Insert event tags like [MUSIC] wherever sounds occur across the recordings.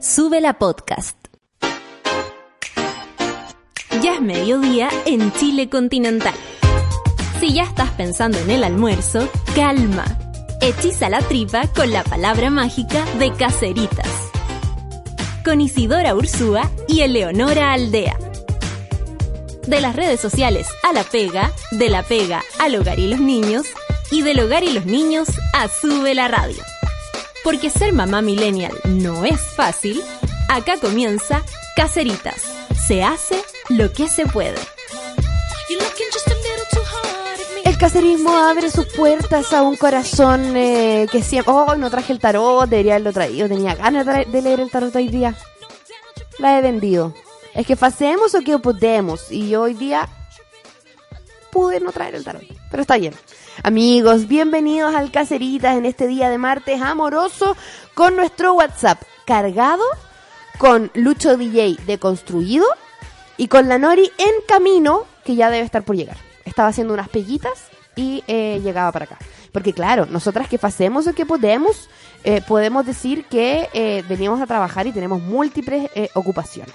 Sube la podcast. Ya es mediodía en Chile continental. Si ya estás pensando en el almuerzo, calma. Hechiza la tripa con la palabra mágica de Caceritas. Con Isidora Ursúa y Eleonora Aldea. De las redes sociales a la pega, de la pega al hogar y los niños, y del hogar y los niños a Sube la Radio. Porque ser mamá millennial no es fácil, acá comienza Caceritas. Se hace lo que se puede. El caserismo abre sus puertas a un corazón eh, que siempre... Oh, no traje el tarot, debería haberlo traído. Tenía ganas de, de leer el tarot hoy día. La he vendido. Es que facemos o que podemos. Y yo hoy día pude no traer el tarot. Pero está bien. Amigos, bienvenidos al Caceritas en este día de martes amoroso con nuestro WhatsApp cargado, con Lucho DJ deconstruido y con la Nori en camino que ya debe estar por llegar. Estaba haciendo unas peguitas y eh, llegaba para acá. Porque claro, nosotras que hacemos o que podemos, eh, podemos decir que eh, venimos a trabajar y tenemos múltiples eh, ocupaciones.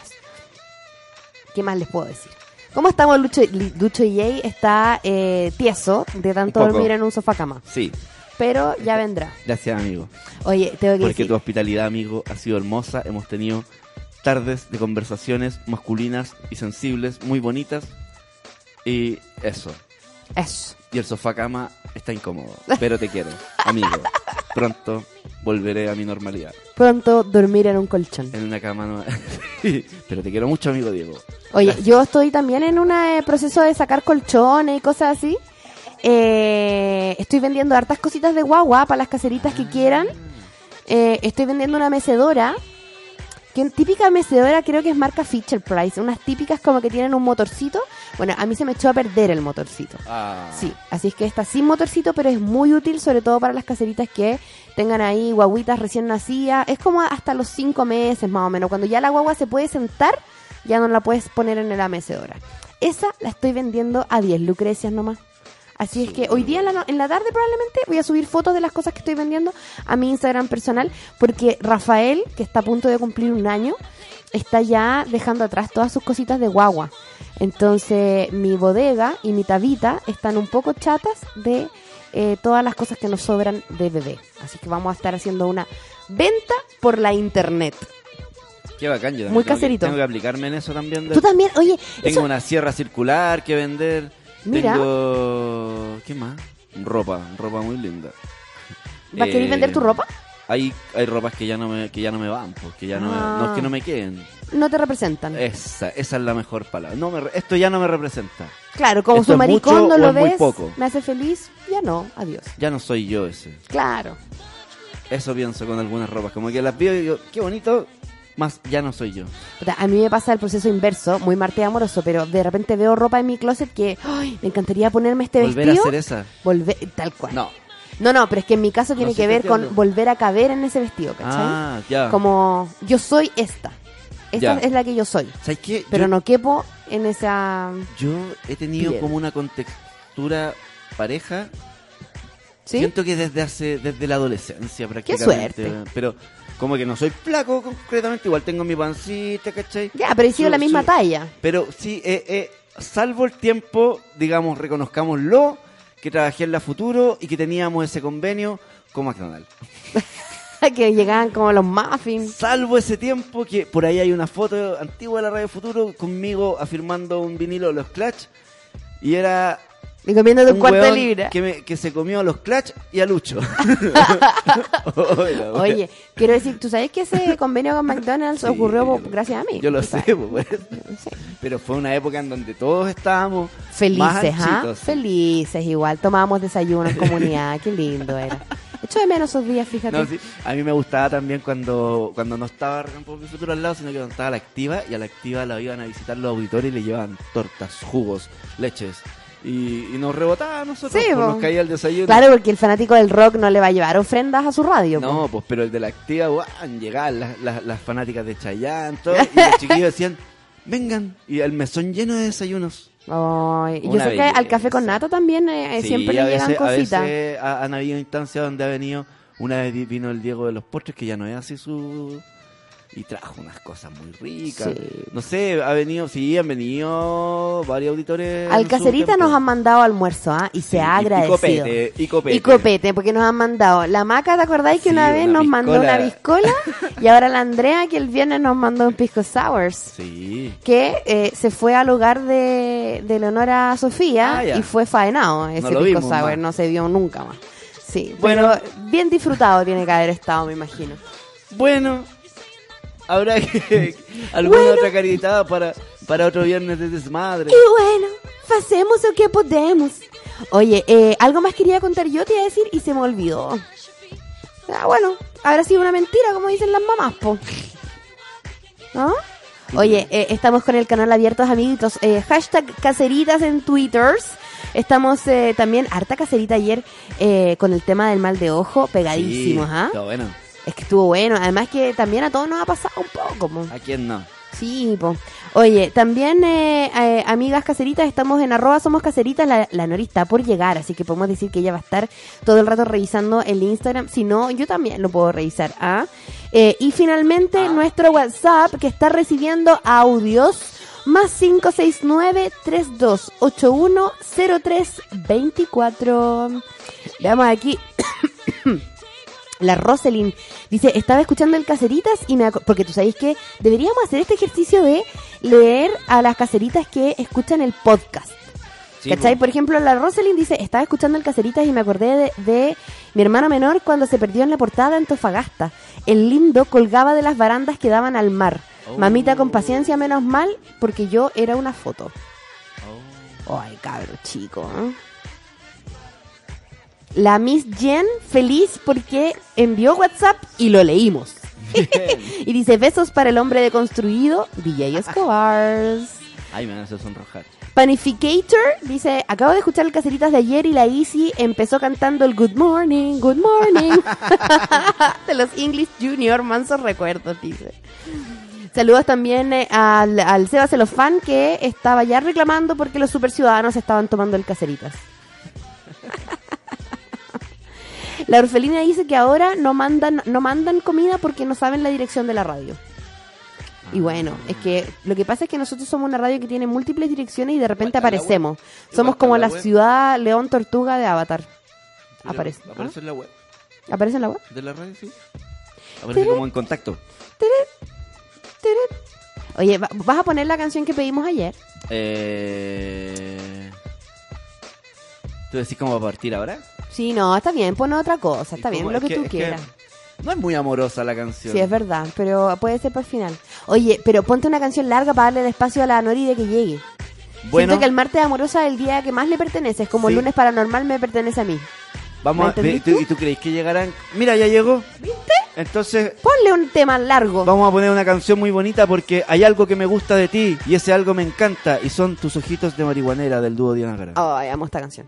¿Qué más les puedo decir? ¿Cómo estamos, Lucho? Lucho DJ está eh, tieso de tanto dormir en un sofá cama. Sí, Pero ya vendrá. gracias amigo. Oye, tengo que Porque decir. tu hospitalidad, amigo, ha sido hermosa. Hemos tenido tardes de conversaciones masculinas y sensibles, muy bonitas. Y eso. Eso. Y el sofá cama está incómodo. Pero te quiero, amigo. Pronto volveré a mi normalidad. Pronto dormir en un colchón. En una cama nueva. [LAUGHS] Pero te quiero mucho, amigo Diego. Oye, yo estoy también en un eh, proceso de sacar colchones y cosas así. Eh, estoy vendiendo hartas cositas de guagua para las caseritas que quieran. Eh, estoy vendiendo una mecedora. Que típica mecedora creo que es marca Fisher Price. Unas típicas como que tienen un motorcito. Bueno, a mí se me echó a perder el motorcito. Ah, Sí, así es que está sin motorcito, pero es muy útil, sobre todo para las caseritas que tengan ahí guaguitas recién nacidas. Es como hasta los cinco meses más o menos. Cuando ya la guagua se puede sentar, ya no la puedes poner en la mecedora. Esa la estoy vendiendo a 10 lucrecias nomás. Así es que hoy día en la, en la tarde probablemente voy a subir fotos de las cosas que estoy vendiendo a mi Instagram personal, porque Rafael, que está a punto de cumplir un año, está ya dejando atrás todas sus cositas de guagua. Entonces mi bodega y mi tabita están un poco chatas de eh, todas las cosas que nos sobran de bebé. Así que vamos a estar haciendo una venta por la internet. Qué bacán. Yo Muy tengo que- caserito. Tengo que aplicarme en eso también. de- Tú también, oye, Tengo eso- una sierra circular que vender. Mira. Tengo. ¿Qué más? Ropa, ropa muy linda. ¿vas a querer Eh, vender tu ropa? Hay, hay ropas que ya no me, que ya no me van, porque ya no, me- Ah. no es que no me queden. No te representan. Esa, esa es la mejor palabra. No me, esto ya no me representa. Claro, como ¿Esto su es mucho maricondo o lo ves, poco? me hace feliz, ya no, adiós. Ya no soy yo ese. Claro. Eso pienso con algunas ropas. Como que las veo y digo, qué bonito, más ya no soy yo. A mí me pasa el proceso inverso, muy marte amoroso, pero de repente veo ropa en mi closet que ¡ay! me encantaría ponerme este Volver vestido. a hacer esa. Volver, tal cual. No. No, no, pero es que en mi caso tiene que ver con volver a caber en ese vestido, ¿cachai? Ah, ya. Como yo soy esta. Esta Ya. es la que yo soy. ¿Sabes qué? Pero yo, no quepo en esa... yo he tenido Piel. como una contextura pareja ¿Sí? Siento que desde hace, desde la adolescencia prácticamente. suerte. Pero como que no soy flaco concretamente, igual tengo mi pancita, ¿cachai? Ya, pero he sido la misma talla. Pero sí, eh, eh, salvo el tiempo, digamos, reconozcámoslo, que trabajé en la Futuro y que teníamos ese convenio con McDonald's. [LAUGHS] que llegaban como los muffins. Salvo ese tiempo que por ahí hay una foto antigua de la Radio Futuro conmigo afirmando un vinilo de los Clutch y era Y comiendo de un, cuarto de libra. Que, me- que se comió a los Clutch y a Lucho. [LAUGHS] Oye, Oye, quiero decir, ¿tú sabes que ese convenio con McDonald's Sí, ocurrió yo gracias a mí? Yo lo sé, pues, Sí. pero fue una época en donde todos estábamos Felices, ¿ah? Felices igual. Tomábamos desayuno en comunidad. Qué lindo era. Echo de menos esos días, fíjate. No, sí, A mí me gustaba también cuando, cuando no estaba Recampo Mi Futuro al lado, sino que cuando estaba la activa y a la activa la iban a visitar los auditores y le llevaban tortas, jugos, leches. Y, y nos rebotaba a nosotros, Sí, pues, nos caía el desayuno. Claro, porque el fanático del rock no le va a llevar ofrendas a su radio. No, pues pero el de la activa, guau, llegaban las, las, las fanáticas de Chayanne, todo, y [LAUGHS] los chiquillos decían, vengan, y el mesón lleno de desayunos. Ay, yo sé que al café con nata también eh, Sí, siempre le llegan veces, a cositas. veces ha- han habido instancias donde ha venido, una vez vi- vino el Diego de los postres, que ya no es así su y trajo unas cosas muy ricas. Sí. No sé, ha venido, sí, han venido varios auditores. Al tiempo. nos han mandado almuerzo, ¿ah? Y Sí, se ha agradecido. Y copete, y copete. Y copete, porque nos han mandado. La Maca, ¿te acordáis que Sí, una vez una nos mandó una piscola? y ahora la Andrea, que el viernes nos mandó un pisco sours. Sí. Que eh, se fue al hogar de, de Leonora Sofía Ah, y fue faenado ese pisco vimos sour, más. no se vio nunca más. Sí, Bueno. pero bien disfrutado tiene que haber estado, me imagino. Bueno, habrá que [LAUGHS] alguna Bueno. otra caritada para, para otro viernes de desmadre. Y bueno, hacemos lo que podemos. Oye, eh, algo más quería contar yo, te iba a decir, y se me olvidó. Ah, bueno, habrá sido una mentira, como dicen las mamás, po. ¿No? Oye, eh, estamos con el canal abiertos, amiguitos. Eh, hashtag caseritas en twitters. Estamos eh, también, harta caserita ayer, eh, con el tema del mal de ojo, pegadísimos, ¿ah? bueno. Es que estuvo bueno. Además que también a todos nos ha pasado un poco, po. ¿A quién no? Sí, po. Oye, también, eh, eh, amigas caseritas, estamos en arroba somos caseritas, la, la Nori está por llegar, así que podemos decir que ella va a estar todo el rato revisando el Instagram, si no, yo también lo puedo revisar, ¿ah? Eh, y finalmente, nuestro WhatsApp, que está recibiendo audios, más 569-3281-0324. Veamos aquí. [COUGHS] La Roselyn dice, estaba escuchando el Caseritas y me... Porque tú sabes que deberíamos hacer este ejercicio de leer a las caseritas que escuchan el podcast. Sí, ¿Cachai? po. Por ejemplo, la Roselyn dice, estaba escuchando el Caseritas y me acordé de, de mi hermano menor cuando se perdió en la portada de Antofagasta. El lindo colgaba de las barandas que daban al mar. Oh. Mamita con paciencia, menos mal, porque yo era una foto. Oh. Ay, cabro chico. ¿eh? La Miss Jen feliz porque envió WhatsApp y lo leímos. [LAUGHS] y dice besos para el hombre deconstruido, DJ Escobar. Ay, me van a hacer sonrojar. Panificator dice, acabo de escuchar el caseritas de ayer y la Easy empezó cantando el Good Morning, Good Morning [LAUGHS] [LAUGHS] de los English Junior, mansos recuerdos, dice. Saludos también eh, al, al Seba Celofán que estaba ya reclamando porque los superciudadanos estaban tomando el caseritas. La orfelina dice que ahora no mandan, no mandan comida porque no saben la dirección de la radio. Y bueno, es que lo que pasa es que nosotros somos una radio que tiene múltiples direcciones y de repente aparecemos. Somos como la web. ciudad León Tortuga de Avatar. Aparece. ¿ah? Aparece en la web ¿Aparece en la web? de la radio, sí. Aparece como en contacto. Oye, ¿va- ¿vas a poner la canción que pedimos ayer? Eh... ¿Tú decís cómo va a partir ahora? Sí, no, está bien, pon otra cosa, está ¿Y bien, lo que, tú quieras. No es muy amorosa la canción. Sí, es verdad, pero puede ser para el final. Oye, pero ponte una canción larga para darle el espacio a la Nori de que llegue. Bueno, Siento que el martes amorosa es el día que más le pertenece, es como el lunes paranormal me pertenece a mí. vamos a... ¿me ¿Y tú, y tú crees que llegarán? Mira, ya llegó. ¿Viste? Entonces, Ponle un tema largo. vamos a poner una canción muy bonita porque hay algo que me gusta de ti y ese algo me encanta y son tus ojitos de marihuanera del dúo Diana Gara. Ay, amo esta canción.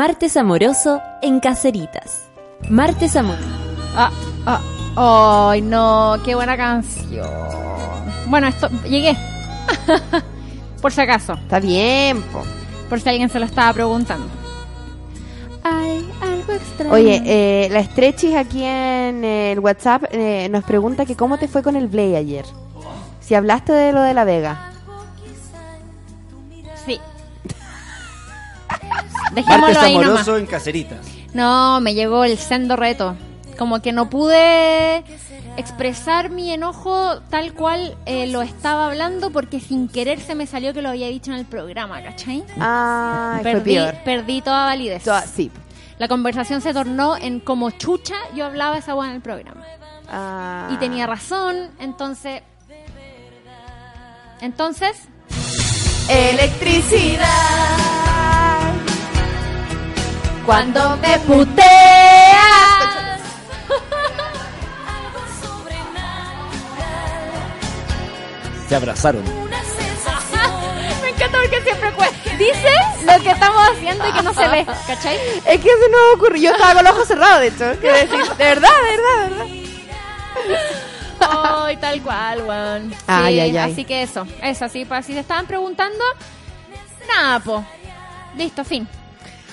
Martes amoroso en Caceritas. Martes amoroso. Ah, ah, ay, no, qué buena canción. Bueno, esto, llegué. [LAUGHS] por si acaso, Está bien, po. por si alguien se lo estaba preguntando. Hay algo extraño. Oye, eh, la Strechis aquí en el WhatsApp eh, nos pregunta que cómo te fue con el Play ayer. Si hablaste de lo de la Vega. Dejémoslo Martes ahí nomás. amoroso en Caceritas. No, me llegó el sendo reto. Como que no pude expresar mi enojo tal cual eh, lo estaba hablando porque sin querer se me salió que lo había dicho en el programa, ¿cachai? Ay, fue Perdí, peor. perdí toda validez. Toda- sí. La conversación se tornó en como chucha yo hablaba esa agua en el programa. Ah. Y tenía razón, entonces... Entonces, Electricidad. Cuando me puteas. Se abrazaron. [LAUGHS] Me encanta porque siempre dice lo que estamos haciendo y que no se ve, ¿cachai? Es que se nos ocurrió. Yo estaba con los ojos cerrados, de hecho. Quiero decir, de verdad, de verdad, de verdad. Ay, tal cual, weón. Sí, Ay, ay, ay. Así que eso, eso, sí, para si se estaban preguntando, nada, po. Listo, fin.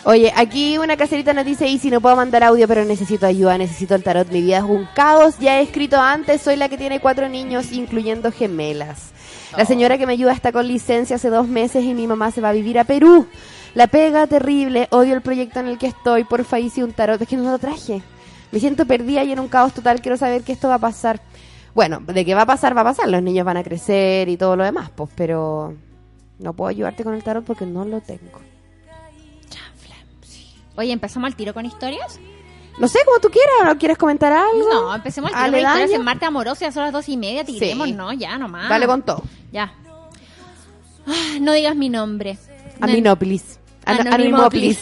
Oye, aquí una caserita nos dice, y si no puedo mandar audio, pero necesito ayuda, necesito el tarot, mi vida es un caos. Ya he escrito antes, soy la que tiene cuatro niños, incluyendo gemelas. La señora que me ayuda está con licencia hace dos meses y mi mamá se va a vivir a Perú. La pega terrible, odio el proyecto en el que estoy, porfa, hice un tarot, es que no lo traje. Me siento perdida y en un caos total, quiero saber que esto va a pasar. Bueno, de qué va a pasar, va a pasar, los niños van a crecer y todo lo demás, pues, pero no puedo ayudarte con el tarot porque no lo tengo. Oye, ¿empezamos al tiro con historias? No sé, como tú quieras, ¿no quieres comentar algo? No, empecemos al tiro con historias en Marte Amoroso, ya son las dos y media, tiremos, Sí. no, ya nomás. Dale con todo. Ya. Ah, no digas mi nombre. Aminópolis. Ano- Anonimópolis.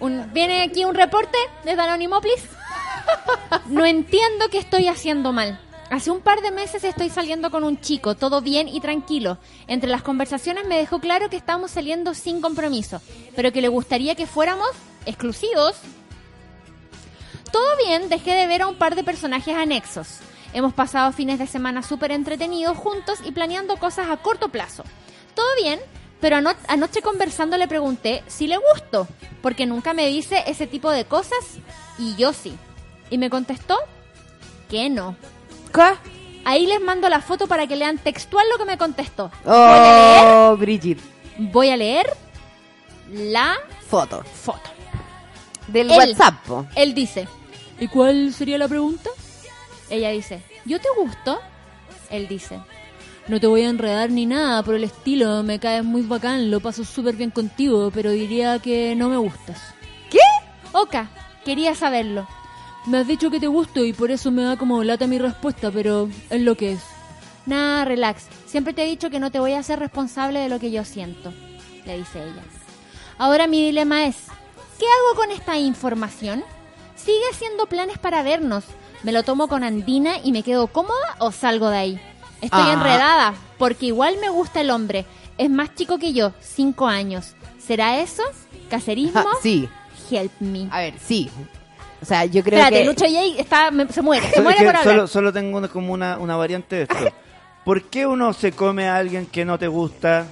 Un- viene aquí un reporte desde Anonimópolis. No entiendo qué estoy haciendo mal. Hace un par de meses estoy saliendo con un chico, todo bien y tranquilo. Entre las conversaciones me dejó claro que estamos saliendo sin compromiso, pero que le gustaría que fuéramos exclusivos. Todo bien, dejé de ver a un par de personajes anexos. Hemos pasado fines de semana súper entretenidos juntos y planeando cosas a corto plazo. Todo bien, pero ano- anoche conversando le pregunté si le gusto, porque nunca me dice ese tipo de cosas y yo sí. Y me contestó que no. ¿Qué? Ahí les mando la foto para que lean textual lo que me contestó. Voy a leer, Oh, Brigitte. voy a leer la Foto. foto. Del Él. WhatsApp. po. Él dice, ¿y cuál sería la pregunta? Ella dice, ¿yo te gusto? Él dice, no te voy a enredar ni nada por el estilo, me caes muy bacán, lo paso súper bien contigo, pero diría que no me gustas. ¿Qué? Oka, quería saberlo. Me has dicho que te gusto y por eso me da como lata mi respuesta, pero es lo que es. Nah, relax. Siempre te he dicho que no te voy a hacer responsable de lo que yo siento, le dice ella. Ahora mi dilema es, ¿qué hago con esta información? Sigue haciendo planes para vernos. ¿Me lo tomo con Andina y me quedo cómoda o salgo de ahí? Estoy Ah. enredada, porque igual me gusta el hombre. Es más chico que yo, cinco años. ¿Será eso? ¿Cacerismo? Ah, [LAUGHS] sí. Help me. A ver, sí. O sea, yo creo Espérate, que... Lucho Jay está, me- se muere, se Es muere que por hablar. solo, solo tengo una- como una, una variante de esto. ¿Por qué uno se come a alguien que no te gusta?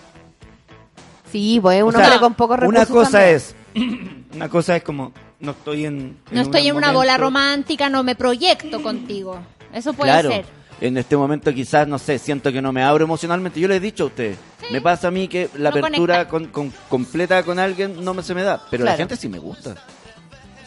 Sí, pues O un sea, hombre con pocos recursos Una cosa también. es, [COUGHS] una cosa es como no estoy en, No estoy en una bola romántica, no me proyecto contigo. Eso puede claro, ser. en este momento quizás, no sé, siento que no me abro emocionalmente. Yo le he dicho a usted, me pasa a mí que la No apertura con, con- completa con alguien no me, se me da, pero la gente sí me gusta.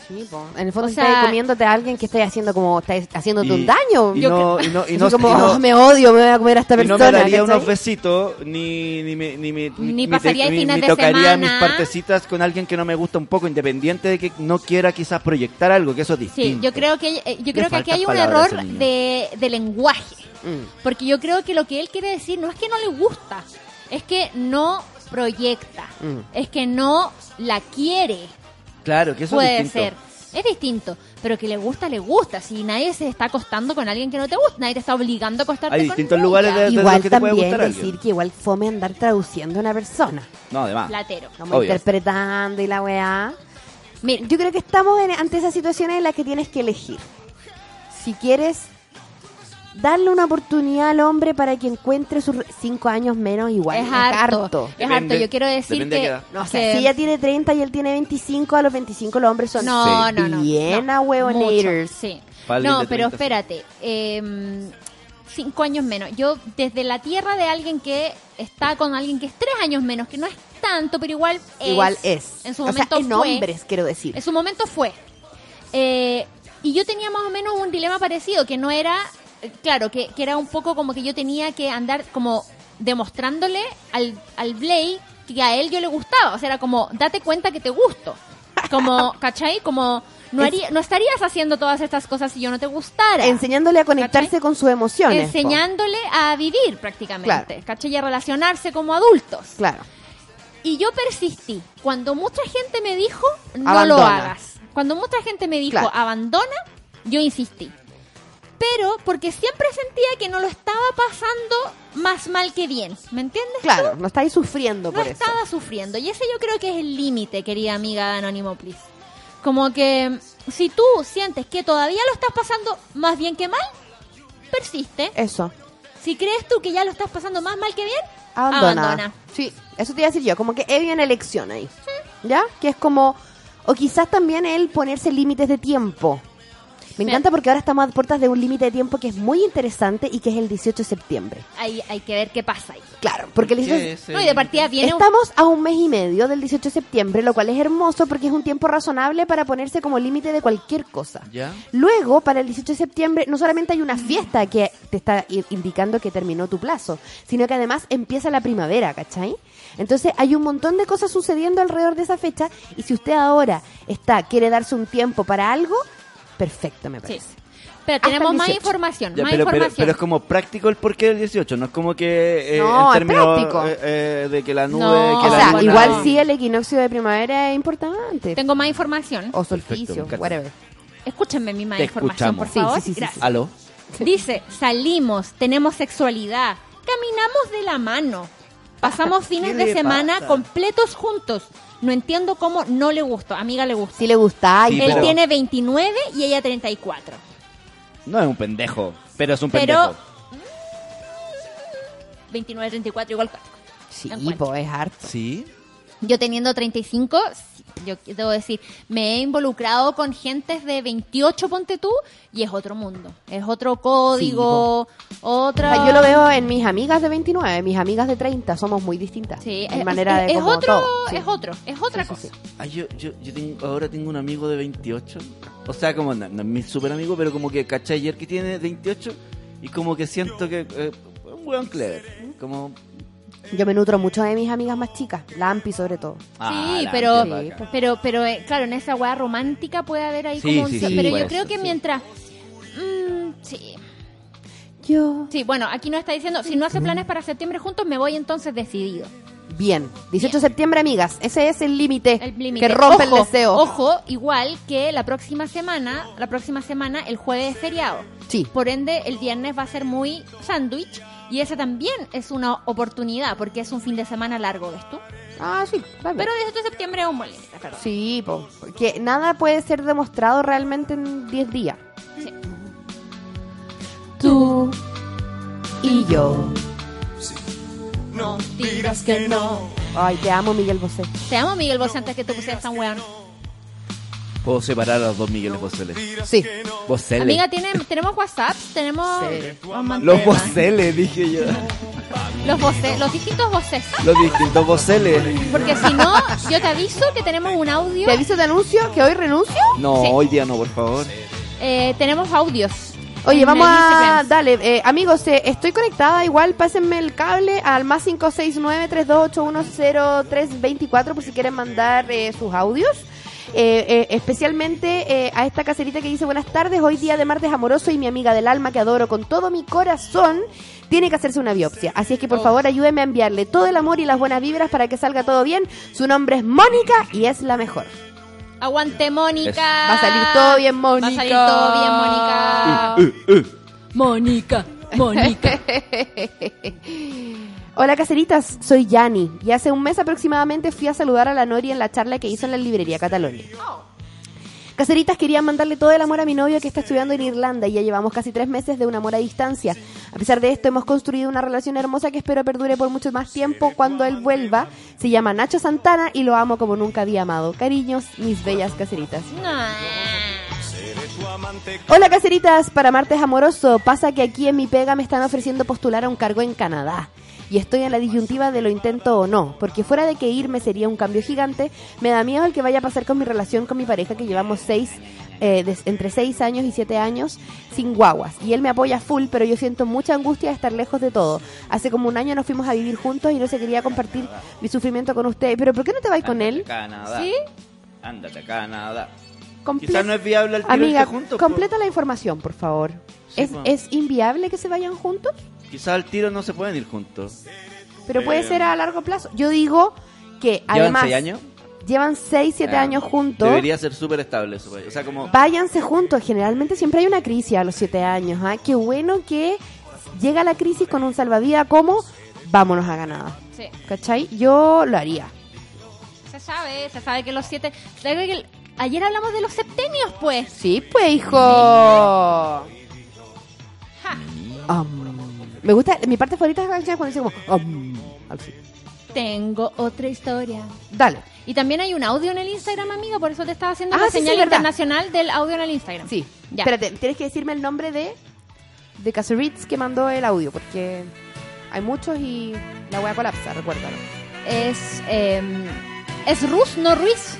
Sí, po. En el fondo O estás sea- comiéndote a alguien que esté haciendo como... Estás haciéndote Y- un daño. Y Yo no, que- y no, y [LAUGHS] no- como, y no- "Oh, me odio, me voy a comer a esta y no persona. me daría ¿cachai? unos besitos, ni, ni, me- ni, me- Ni pasaría ni de tocaría semana. mis partecitas con alguien que no me gusta un poco, independiente de que no quiera quizás proyectar algo, que eso es Sí, distinto. yo creo que eh, yo creo que aquí hay un error de, de lenguaje. Mm. Porque yo creo que lo que él quiere decir no es que no le gusta, es que no proyecta, Mm. es que no la quiere. Claro, que eso Puede es distinto. ser. Es distinto, pero que le gusta, le gusta. Si nadie se está acostando con alguien que no te gusta, nadie te está obligando a acostarte Hay con distintos lugares de- Igual lo que te puede también gustar decir alguien. que igual fome andar traduciendo a una persona. No, además. Platero. Como Obvio. interpretando y la weá. Mira, Yo creo que estamos en- ante esas situaciones en las que tienes que elegir. Si quieres darle una oportunidad al hombre para que encuentre sus cinco años menos, igual es harto. harto. Es harto. Yo quiero decir de que. No, o sea, que- si ella tiene 30 y él tiene 25, a los 25 los hombres son No, no, no. bien no, mucho, Sí. No, pero 30, sí. espérate. eh, cinco años menos. Yo, desde la tierra de alguien que está con alguien que es tres años menos, que no es tanto, pero igual es. Igual es. En su o sea, momento en fue. hombres, quiero decir. En su momento fue. Eh, y yo tenía más o menos un dilema parecido, que no era, claro, que, que era un poco como que yo tenía que andar como demostrándole al, al Blake que a él yo le gustaba. O sea, era como, date cuenta que te gusto. Como, [LAUGHS] ¿cachai? Como, no, haría, no estarías haciendo todas estas cosas si yo no te gustara. Enseñándole a conectarse ¿Cachai? con sus emociones. po. Enseñándole a vivir prácticamente. Claro. ¿Cachai? Y a relacionarse como adultos. Claro. Y yo persistí. Cuando mucha gente me dijo, no Abandona. lo hagas. Cuando mucha gente me dijo, Claro. abandona, yo insistí. Pero porque siempre sentía que no lo estaba pasando más mal que bien. ¿Me entiendes? Claro, tú? no estáis sufriendo No por eso. estaba sufriendo. Y ese yo creo que es el límite, querida amiga de Anónimo Please. Como que si tú sientes que todavía lo estás pasando más bien que mal, persiste. Eso. Si crees tú que ya lo estás pasando más mal que bien, Abandona. abandona. Sí, eso te iba a decir yo, como que hay una elección ahí. ¿Ya? Que es como, o quizás también el ponerse límites de tiempo. Me encanta porque ahora estamos a puertas de un límite de tiempo que es muy interesante y que es el 18 de septiembre. Hay, hay que ver qué pasa ahí. Claro, porque el 18 ¿Qué es No, y de partida viene un- Estamos a un mes y medio del 18 de septiembre, lo cual es hermoso porque es un tiempo razonable para ponerse como límite de cualquier cosa. ¿Ya? Luego, para el 18 de septiembre, no solamente hay una fiesta que te está indicando que terminó tu plazo, sino que además empieza la primavera, ¿cachai? Entonces hay un montón de cosas sucediendo alrededor de esa fecha y si usted ahora está quiere darse un tiempo para algo, perfecto me Sí. parece. Pero tenemos más 18. información, Ya, más pero, pero, información. pero es como práctico el porqué del 18, no es como que eh, No, en es términos práctico. eh, eh, de que la nube, No, que O la sea, luna- igual no. sí el equinoccio de primavera es importante. Tengo más información. O solsticio, whatever. Escúchenme mi más Te información, por favor. Sí, sí, sí. ¿Aló? Dice, salimos, tenemos sexualidad, caminamos de la mano, pasamos [LAUGHS] fines ¿Qué de semana pasa? completos juntos. No entiendo cómo no le gustó. Amiga le gustó. Si le gusta, Sí, Él pero- tiene 29 y ella 34. No es un pendejo, pero es un Pero- pendejo. 29, 34 igual. cuatro. sí, encuentro. pues es harto. Sí. Yo teniendo 35, yo debo decir, me he involucrado con gentes de 28, ponte tú, y es otro mundo. Es otro código, O otra... sea, yo lo veo en mis amigas de 29, mis amigas de 30, somos muy distintas. Sí, en es, manera es- de es como otro, todo, sí. es otro, es otra Sí, sí, cosa. Ah, yo, yo, yo tengo, ahora tengo un amigo de 28. O sea, como no, no es mi super amigo, pero como que caché ayer que tiene 28 y como que siento que eh, un weón clever. Como. Yo me nutro mucho de mis amigas más chicas, la Ampi sobre todo. ah, sí, pero, pero, pero, eh, claro, en esa weá romántica puede haber ahí Sí, como un... sí, pero yo creo que sí. mientras... mm, sí, Yo. sí, bueno, aquí nos está diciendo, si no hace planes para septiembre juntos, me voy entonces decidido. Bien. 18 de septiembre, amigas. Ese es el límite El límite. que rompe Ojo, el deseo. Ojo, igual que la próxima semana, la próxima semana el jueves es feriado. Sí. Por ende, el viernes va a ser muy sándwich y ese también es una oportunidad porque es un fin de semana largo, ¿ves tú? Ah, sí. vale. Pero 18 de septiembre es un buen límite, perdón. Sí, po, porque nada puede ser demostrado realmente en 10 días. Sí. Tú y yo. No digas que no. Ay, te amo, Miguel Bosé. Te amo, Miguel Bosé, antes que tú pusieras tan weón. Puedo separar a los dos Migueles Boceles. Sí. Boceles. Amiga, ¿tiene- tenemos WhatsApp, tenemos... Sí. Los Boceles, dije yo. Los voces, los distintos voces. Los distintos Boceles. Porque si no, yo te aviso que tenemos un audio. ¿Te aviso de anuncio que hoy renuncio? No, Sí. hoy día no, por favor. Eh, tenemos audios. Oye, vamos a... Dale, eh, amigos, eh, estoy conectada. Igual pásenme el cable al más 569-32810324 por si quieren mandar eh, sus audios. Eh, eh, especialmente eh, a esta caserita que dice buenas tardes, hoy día de martes amoroso y mi amiga del alma que adoro con todo mi corazón tiene que hacerse una biopsia. Así es que por Oh. favor ayúdeme a enviarle todo el amor y las buenas vibras para que salga todo bien. Su nombre es Mónica y es la mejor. Aguante, Mónica. Va a salir todo bien, Mónica. Va a salir todo bien, Mónica. Mónica, Mónica. [LAUGHS] [LAUGHS] Hola caseritas, soy Yani y hace un mes aproximadamente fui a saludar a la Nori en la charla que hizo en la librería Catalonia. Caseritas quería mandarle todo el amor a mi novio que está estudiando en Irlanda y ya llevamos casi tres meses de un amor a distancia. A pesar de esto hemos construido una relación hermosa que espero perdure por mucho más tiempo cuando él vuelva. Se llama Nacho Santana y lo amo como nunca había amado. Cariños, mis bellas caseritas. Hola caseritas, para martes amoroso, pasa que aquí en mi pega me están ofreciendo postular a un cargo en Canadá. Y estoy en la disyuntiva de lo intento o no, porque fuera de que irme sería un cambio gigante, me da miedo el que vaya a pasar con mi relación con mi pareja que llevamos seis, eh, des- entre seis años y siete años sin guaguas. Y él me apoya full, pero yo siento mucha angustia de estar lejos de todo. Hace como un año nos fuimos a vivir juntos y no se quería compartir mi sufrimiento con usted. Pero ¿por qué no te vas con él? Canadá. ¿Sí? Ándate a Canadá. Comple- Quizás no es viable el tiro Amiga, irse juntos. completa la información, por favor. Sí, ¿Es. ¿Es inviable que se vayan juntos? Quizás al tiro no se pueden ir juntos. Pero puede ser a largo plazo. Yo digo que ¿Llevan además seis años? llevan 6, 7 Ah, años juntos. Debería ser súper estable eso. pues. O sea, como... Váyanse juntos. Generalmente siempre hay una crisis a los 7 años. ¿ah? Qué bueno que llega la crisis con un salvavidas como vámonos a Canadá. Sí. ¿Cachai? Yo lo haría. Se sabe, se sabe que los siete. ¿sabe que el- Ayer hablamos de los septenios, pues. Sí, pues, hijo. Ja. Am. Me gusta, mi parte favorita de la canción es cuando dice como... así. Tengo otra historia. Dale. Y también hay un audio en el Instagram, amiga, por eso te estaba haciendo Ah, la sí, sí, señal internacional del audio en el Instagram. Sí. Ya. Espérate, tienes que decirme el nombre de de Caceritz que mandó el audio, porque hay muchos y la voy a colapsar, recuérdalo. Es, eh, es Rus, no Ruiz.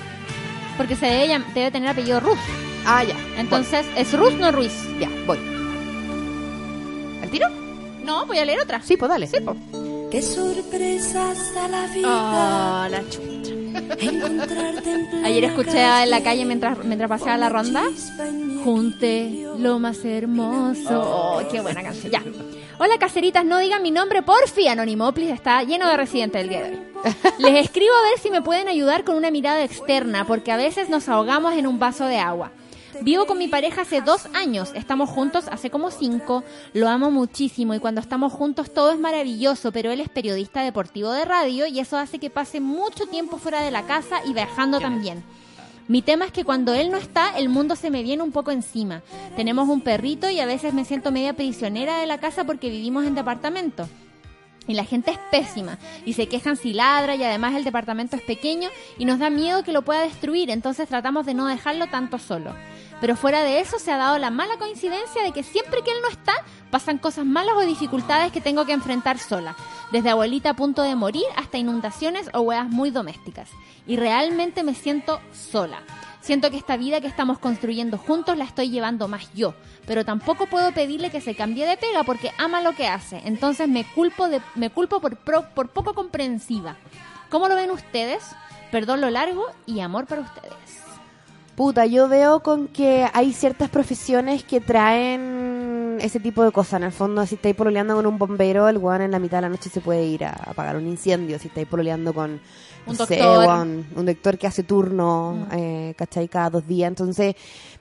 Porque se debe, debe tener apellido Rus. Ah, ya. Entonces, es Rus, no Ruiz. Ya, voy. ¿Al tiro? No, voy a leer otra. Sí, pues dale. Sí, pues. Qué sorpresas da la vida. Oh, la chucha. Ayer escuché en la calle mientras, mientras paseaba la ronda. junte lo más hermoso. Oh, qué buena canción. Ya. Hola, caseritas, no digan mi nombre, porfi. Anonimoplis está lleno de residentes del día de hoy. Les escribo a ver si me pueden ayudar con una mirada externa, porque a veces nos ahogamos en un vaso de agua. Vivo con mi pareja hace dos años, estamos juntos hace como cinco, lo amo muchísimo y cuando estamos juntos todo es maravilloso, pero él es periodista deportivo de radio y eso hace que pase mucho tiempo fuera de la casa y viajando también. Mi tema es que cuando él no está, el mundo se me viene un poco encima. Tenemos un perrito y a veces me siento media prisionera de la casa porque vivimos en departamento. Y la gente es pésima y se quejan si ladra y además el departamento es pequeño y nos da miedo que lo pueda destruir, entonces tratamos de no dejarlo tanto solo. Pero fuera de eso se ha dado la mala coincidencia de que siempre que él no está, pasan cosas malas o dificultades que tengo que enfrentar sola, desde abuelita a punto de morir hasta inundaciones o hueas muy domésticas. Y realmente me siento sola. Siento que esta vida que estamos construyendo juntos la estoy llevando más yo, pero tampoco puedo pedirle que se cambie de pega porque ama lo que hace. Entonces me culpo de me culpo por por poco comprensiva. ¿Cómo lo ven ustedes? Perdón lo largo y amor para ustedes. Puta, yo veo con que hay ciertas profesiones que traen ese tipo de cosas. En el fondo, si estáis pololeando con un bombero, el weón en la mitad de la noche se puede ir a apagar un incendio. Si estáis pololeando con Un sé, doctor. Mm. weón, un doctor que hace turno, eh, ¿cachai? Cada dos días. Entonces,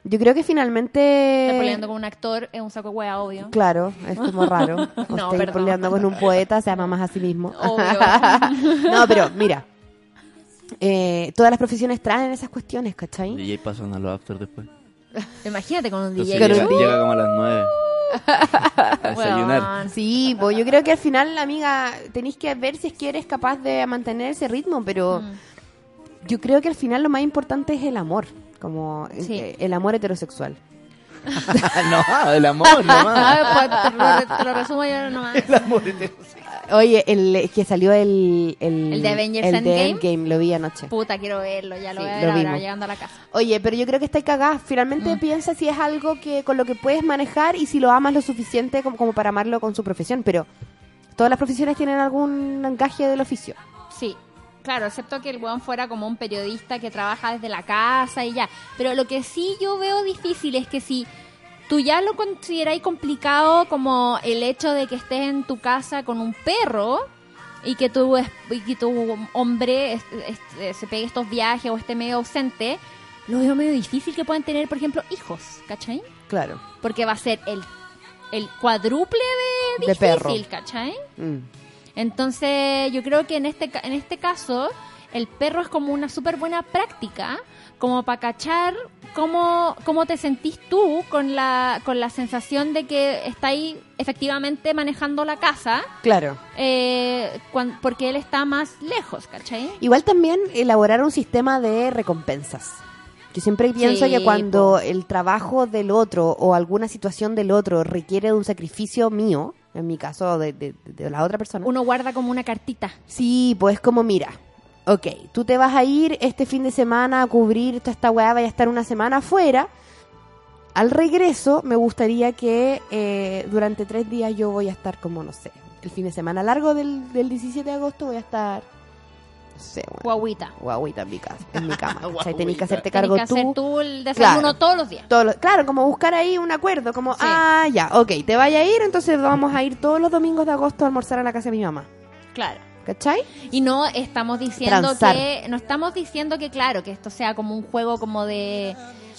yo creo que finalmente... Está peleando con un actor es un saco de hueá, obvio. Claro, es como raro. [LAUGHS] No, estáis pololeando con un poeta, se ama más a sí mismo. Obvio. [LAUGHS] no, pero mira, eh, todas las profesiones traen esas cuestiones, ¿cachai? DJ pasan a los after después. Imagínate con un Entonces DJ. llega, llega como a las 9 a desayunar. Sí, pues yo creo que al final, amiga, tenéis que ver si es que eres capaz de mantener ese ritmo, pero Mm. yo creo que al final lo más importante es el amor, como Sí. el amor heterosexual. [LAUGHS] no, el amor nomás. [LAUGHS] Ah, pues, te, lo, te lo resumo yo nomás. Oye, el que salió el... El, ¿El de Avengers el Endgame? Endgame, lo vi anoche. Puta, quiero verlo, ya lo Sí, voy a ver ahora, llegando a la casa. Oye, pero yo creo que está cagada. Finalmente Mm. piensa si es algo que con lo que puedes manejar y si lo amas lo suficiente como, como para amarlo con su profesión. Pero todas las profesiones tienen algún encaje del oficio. Sí, claro, excepto que el weón fuera como un periodista que trabaja desde la casa y ya. Pero lo que sí yo veo difícil es que si tú ya lo consideráis complicado como el hecho de que estés en tu casa con un perro y que tu, y que tu hombre es- es- se pegue estos viajes o esté medio ausente, lo veo medio difícil que puedan tener, por ejemplo, hijos, ¿cachai? Claro. Porque va a ser el, el cuádruple de De difícil, perro. ¿cachai? Mm. Entonces, yo creo que en este, en este caso, el perro es como una súper buena práctica, como para cachar cómo, cómo te sentís tú con la, con la sensación de que estáis efectivamente manejando la casa, Claro. eh, cuan- porque él está más lejos, ¿cachai? Igual también elaborar un sistema de recompensas. Yo siempre pienso Sí, que cuando el trabajo del otro o alguna situación del otro requiere de un sacrificio mío, en mi caso de, de- de la otra persona, Uno guarda como una cartita. Sí, pues como mira, ok, tú te vas a ir este fin de semana a cubrir toda esta weá, vaya a estar una semana afuera. Al regreso, me gustaría que eh, durante tres días yo voy a estar como, no sé, el fin de semana largo del, del 17 de agosto voy a estar, no sé, weón, Guaguita. guaguita en mi casa, en mi cama. [LAUGHS] ¿cachai? Guaguita. Tenés que hacerte Tenés cargo que hacer tú. tú el desayuno Claro. todos los días. Todos los- claro, como buscar ahí un acuerdo, como, Sí. ah, ya, ok, te vaya a ir, entonces vamos a ir todos los domingos de agosto a almorzar a la casa de mi mamá. Claro. ¿Cachai? Y no estamos diciendo Transar. que, no estamos diciendo que claro, que esto sea como un juego como de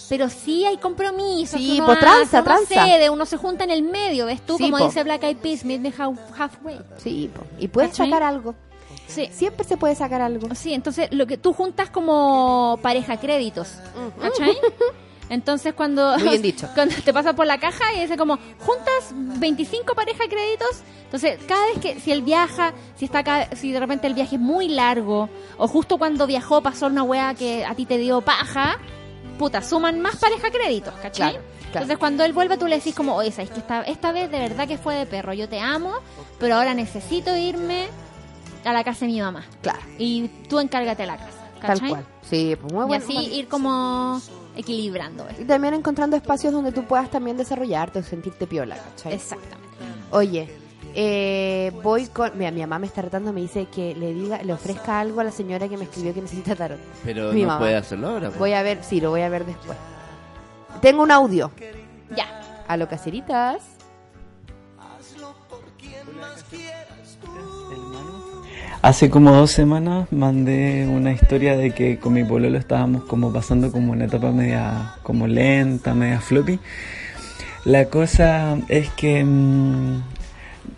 pero sí hay compromisos. Sí, uno pues, tranza, uno tranza. cede, uno se junta en el medio, ¿ves tú? Sí, como po. dice Black Eyed Peas, meet me half- halfway. Sí, po. y puedes ¿Cachai? sacar algo. Sí. Siempre se puede sacar algo. Sí, entonces lo que tú juntas como pareja créditos, ¿cachai? [LAUGHS] Entonces cuando, Muy bien [LAUGHS] dicho. cuando te pasas por la caja y dice como juntas 25 pareja créditos, entonces cada vez que si él viaja, si está acá, si de repente el viaje es muy largo o justo cuando viajó pasó una wea que a ti te dio paja, puta, suman más pareja créditos, ¿cachai? Claro, claro. Entonces cuando él vuelve tú le decís como, oye, sabes que esta, esta vez de verdad que fue de perro, yo te amo, pero ahora necesito irme a la casa de mi mamá. Claro, Y tú encárgate de la casa. tal ¿cachai? cual. Sí, pues muy Y bueno. así bueno. ir como equilibrando. ¿ves? Y también encontrando espacios donde tú puedas también desarrollarte o sentirte piola, ¿cachai? Exactamente. Oye, eh, voy con... Mira, mi mamá me está retando, me dice que le diga, le ofrezca algo a la señora que me escribió que necesita tarot. Pero Mi no mamá. puede hacerlo ahora. po. Voy a ver, sí, lo voy a ver después. Tengo un audio. Ya. A lo caseritas. Hace como dos semanas mandé una historia de que con mi pololo estábamos como pasando como una etapa media como lenta, media floppy. La cosa es que mm,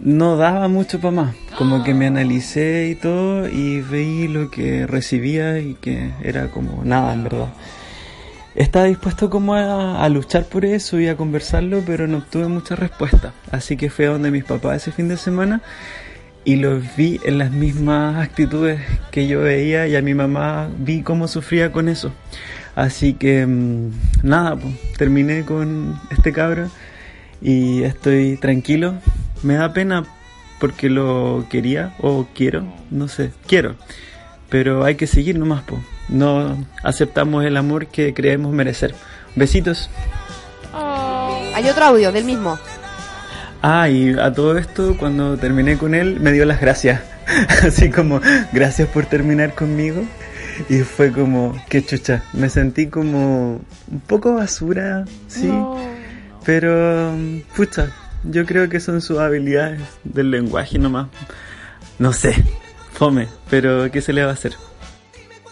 no daba mucho para más. Como que me analicé y todo y veí lo que recibía y que era como nada en verdad. Estaba dispuesto como a, luchar por eso y a conversarlo, pero no obtuve mucha respuesta. Así que fui a donde mis papás ese fin de semana y los vi en las mismas actitudes que yo veía y a mi mamá vi cómo sufría con eso. Así que mm, nada, pues, terminé con este cabro y estoy tranquilo. Me da pena porque lo quería o quiero, no sé, quiero. Pero hay que seguir nomás, pues. No aceptamos el amor que creemos merecer. Besitos. Hay otro audio del mismo. Ah, y a todo esto, cuando terminé con él, me dio las gracias. [LAUGHS] Así como, gracias por terminar conmigo. Y fue como, qué chucha. Me sentí como un poco basura, sí. Pero, pucha, yo creo que son sus habilidades del lenguaje nomás. No sé, fome, pero ¿qué se le va a hacer?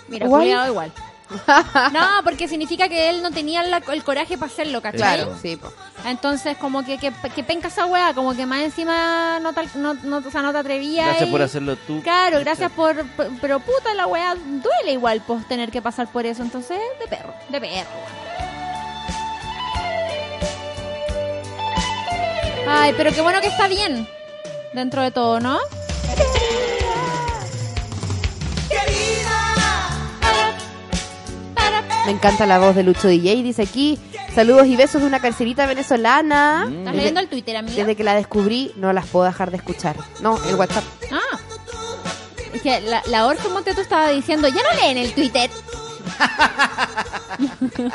Mira, Igual. igual. [LAUGHS] No, porque significa que él no tenía la- el coraje para hacerlo, ¿cachai? Claro, sí. po. Entonces, como que, que, que penca esa weá, como que más encima no, tal- no, no, o sea, no te atrevías. Gracias y- por hacerlo tú. Claro, gracias por, por- Pero puta, la weá duele igual pues tener que pasar por eso. Entonces, de perro, de perro. Ay, pero qué bueno que está bien. Dentro de todo, ¿no? Me encanta la voz de Lucho DJ. Dice aquí, saludos y besos de una carcerita venezolana. ¿Estás Desde- leyendo el Twitter, amiga? Desde que la descubrí, no las puedo dejar de escuchar. No, el WhatsApp. Ah. Es que la, la Orfe Monteto estaba diciendo, ya no leen el Twitter. [LAUGHS]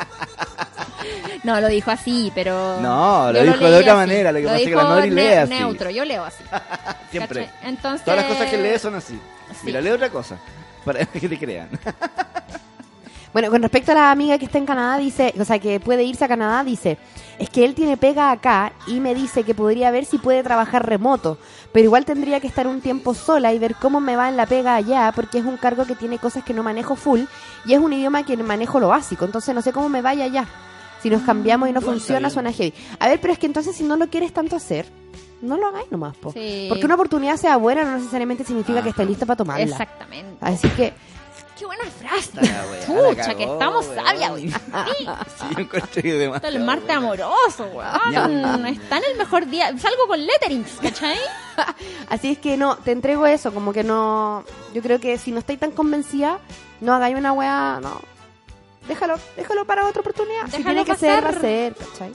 no, lo dijo así, pero... No, lo dijo de otra así. manera, lo que pasa es que dijo la Nori ne- lee así. neutro, yo leo así. [LAUGHS] Siempre. Entonces... Todas las cosas que lees son así. Sí. Mira, lee otra cosa. Para [LAUGHS] que te crean. Bueno, con respecto a la amiga que está en Canadá, dice, o sea, que puede irse a Canadá, dice, es que él tiene pega acá y me dice que podría ver si puede trabajar remoto, pero igual tendría que estar un tiempo sola y ver cómo me va en la pega allá, porque es un cargo que tiene cosas que no manejo full y es un idioma que manejo lo básico, entonces no sé cómo me vaya allá. Si nos cambiamos y no funciona, suena heavy. A ver, pero es que entonces si no lo quieres tanto hacer, no lo hagáis nomás, po. Sí. Porque una oportunidad sea buena no necesariamente significa que esté lista para tomarla. Exactamente. Así que Qué buena frase. La weá, la Pucha, que estamos weón. sabias hoy. Sí. [LAUGHS] Sí, yo encuentro que demasiado, El martes weón. amoroso, weón. Está en el mejor día. Salgo con letterings, ¿cachai? [LAUGHS] Así es que no, te entrego eso, como que no. Yo creo que si no estáis tan convencida, no hagáis una weá, no. Déjalo, déjalo para otra oportunidad. si Déjalo tiene que ser, va a pasar. ser, ¿cachai?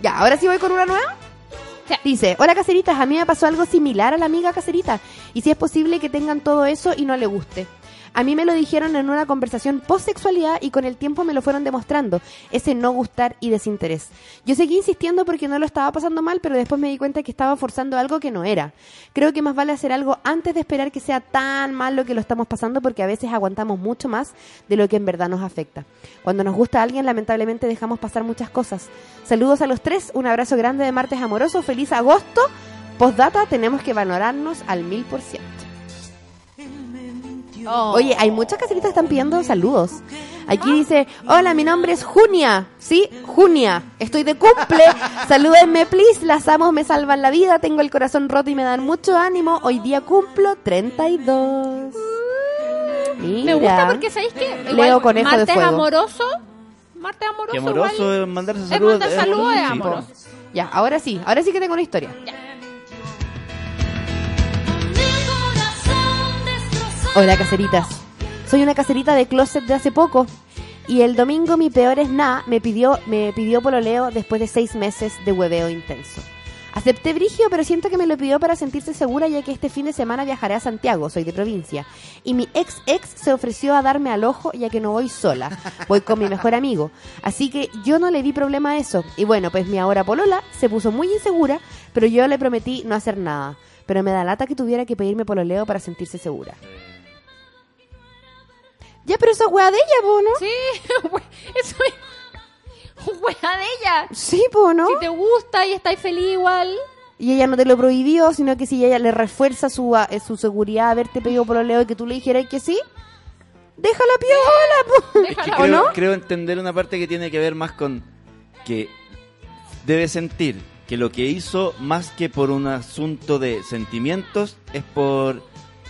Ya, ahora sí voy con una nueva. Dice, hola caseritas, a mí me pasó algo similar a la amiga caserita. Y si es posible que tengan todo eso y no le guste. A mí me lo dijeron en una conversación post-sexualidad y con el tiempo me lo fueron demostrando, ese no gustar y desinterés. Yo seguí insistiendo porque no lo estaba pasando mal, pero después me di cuenta que estaba forzando algo que no era. Creo que más vale hacer algo antes de esperar que sea tan mal lo que lo estamos pasando porque a veces aguantamos mucho más de lo que en verdad nos afecta. Cuando nos gusta alguien, lamentablemente dejamos pasar muchas cosas. Saludos a los tres, un abrazo grande de martes amoroso, feliz agosto. Postdata, tenemos que valorarnos al mil por ciento. Oh. Oye, hay muchas caseritas que están pidiendo saludos. Aquí dice, hola, mi nombre es Junia. Sí, Junia. Estoy de cumple. [LAUGHS] Salúdenme, please. Las amo, me salvan la vida. Tengo el corazón roto y me dan mucho ánimo. Hoy día cumplo 32. Mira. Me gusta porque, ¿sabéis qué? Leo Conejo de martes Fuego. amoroso. Martes amoroso. Que amoroso igual. es mandarse Es saludos. mandar saludos de sí, amoroso. Ya, ahora sí. Ahora sí que tengo una historia. Hola, caseritas. Soy una caserita de closet de hace poco. Y el domingo mi peor es nada me pidió, me pidió pololeo después de seis meses de hueveo intenso. Acepté brigio, pero siento que me lo pidió para sentirse segura ya que este fin de semana viajaré a Santiago, soy de provincia. Y mi ex ex se ofreció a darme al ojo ya que no voy sola, voy con mi mejor amigo. Así que yo no le di problema a eso. Y bueno, pues mi ahora polola se puso muy insegura, pero yo le prometí no hacer nada. Pero me da lata que tuviera que pedirme pololeo para sentirse segura. Ya, pero esa weá de ella, po, ¿no? Sí, [LAUGHS] eso es- [LAUGHS] Wea de ella. Sí, po, ¿no? Si te gusta y estáis feliz igual. Y ella no te lo prohibió, sino que si ella le refuerza su, a- eh, su seguridad haberte pedido por leo y que tú le dijeras que sí, déjala piola, po. [LAUGHS] Es que Déjala. ¿O creo, no? creo entender una parte que tiene que ver más con que debe sentir que lo que hizo, más que por un asunto de sentimientos, es por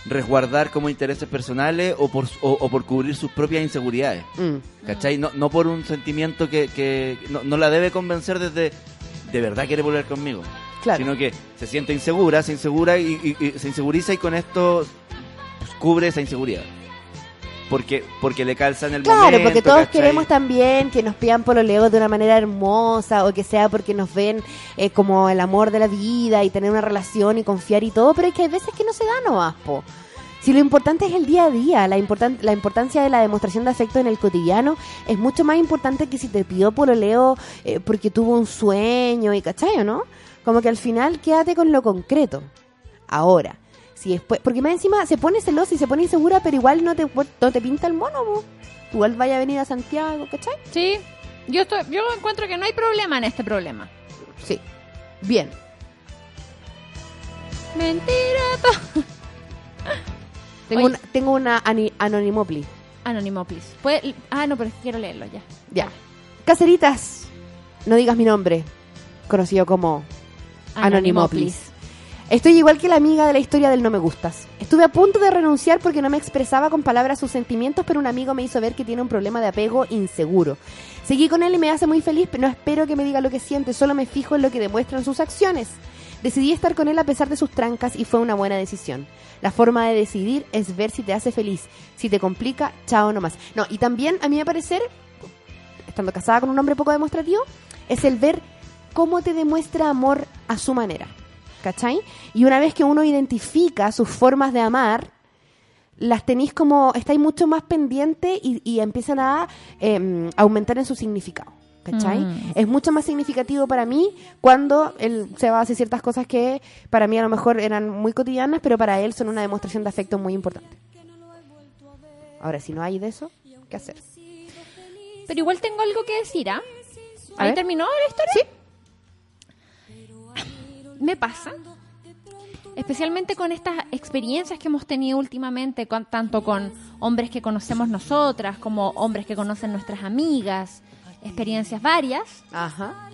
resguardar como intereses personales o por, o, o por cubrir sus propias inseguridades. Mm. ¿Cachai? No, no por un sentimiento que, que no, no la debe convencer desde de verdad quiere volver conmigo. Claro. Sino que se siente insegura, se insegura y, y- y se inseguriza y con esto pues, cubre esa inseguridad. Porque, porque le calza en el Claro, momento. porque todos ¿cachai? queremos también que nos pidan pololeo de una manera hermosa o que sea porque nos ven eh, como el amor de la vida y tener una relación y confiar y todo, pero es que hay veces que no se da nomás, po. Si lo importante es el día a día, la, importan- la importancia de la demostración de afecto en el cotidiano es mucho más importante que si te pidió pololeo eh, porque tuvo un sueño y ¿cachai o no? Como que al final quédate con lo concreto. Ahora, si después, porque más encima se pone celosa y se pone insegura, pero igual no te, no te pinta el mono, po. Igual vaya a venir a Santiago, ¿cachai? Sí. Yo, estoy, yo encuentro que no hay problema en este problema. Sí. Bien. Mentira. [LAUGHS] Tengo una, tengo una ani- anonimopli. Puede- Ah, no, pero quiero leerlo ya. Ya. Caseritas, no digas mi nombre. Conocido como Anonimoplis. Estoy igual que la amiga de la historia del no me gustas. Estuve a punto de renunciar porque no me expresaba con palabras sus sentimientos, pero un amigo me hizo ver que tiene un problema de apego inseguro. Seguí con él y me hace muy feliz, pero no espero que me diga lo que siente, solo me fijo en lo que demuestran sus acciones. Decidí estar con él a pesar de sus trancas y fue una buena decisión. La forma de decidir es ver si te hace feliz. Si te complica, chao nomás. No, y también a mí me parecer, estando casada con un hombre poco demostrativo, es el ver cómo te demuestra amor a su manera. ¿Cachai? Y una vez que uno identifica sus formas de amar, las tenéis como, estáis mucho más pendientes y, y empiezan a em, aumentar en su significado. ¿Cachai? Mm. Es mucho más significativo para mí cuando él se va a hacer ciertas cosas que para mí a lo mejor eran muy cotidianas, pero para él son una demostración de afecto muy importante. Ahora, si no hay de eso, ¿qué hacer? Pero igual tengo algo que decir, ¿ah? A ¿Ahí terminó la historia? Sí. Me pasa. Especialmente con estas experiencias que hemos tenido últimamente, con- tanto con hombres que conocemos nosotras, como hombres que conocen nuestras amigas, experiencias varias. Ajá.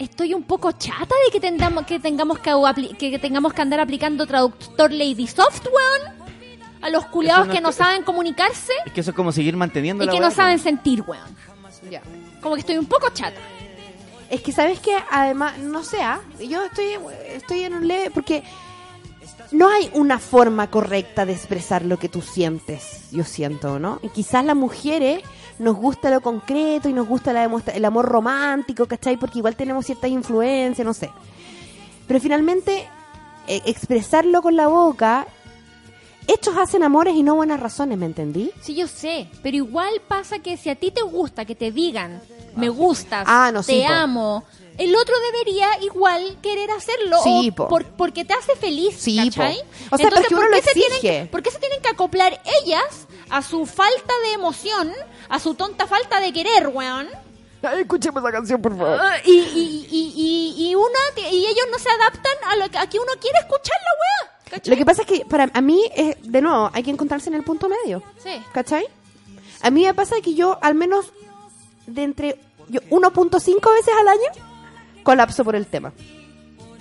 Estoy un poco chata de que tengamos que tengamos que, que tengamos que andar aplicando traductor Lady Soft, weón. A los culiados no que no es- saben comunicarse Es que eso es como seguir manteniendo y la que no saben sentir, weón. Ya. Como que estoy un poco chata. Es que sabes que además, no sé, ¿ah? yo estoy, estoy en un leve, porque no hay una forma correcta de expresar lo que tú sientes, yo siento, ¿no? Y quizás las mujeres nos gusta lo concreto y nos gusta la el amor romántico, ¿cachai? Porque igual tenemos cierta influencia, no sé. Pero finalmente, eh, expresarlo con la boca, hechos hacen amores y no buenas razones, ¿me entendí? Sí, yo sé, pero igual pasa que si a ti te gusta que te digan, me gustas, Ah, no, te po. amo, el otro debería igual querer hacerlo Sí, o po. por- porque te hace feliz, Sí, ¿cachai? O sea, pero es que uno ¿por lo se tienen que- ¿por qué se tienen que acoplar ellas a su falta de emoción, a su tonta falta de querer, weón? Ay, escuchemos la canción, por favor. Ah, y, y, y, y, y una, y ellos no se adaptan a lo que, a que uno quiere escuchar la weá. ¿cachai? Lo que pasa es que para a mí, es, de nuevo, hay que encontrarse en el punto medio. Sí. ¿Cachai? A mí me pasa que yo, al menos de entre yo 1.5 veces al año, colapso por el tema.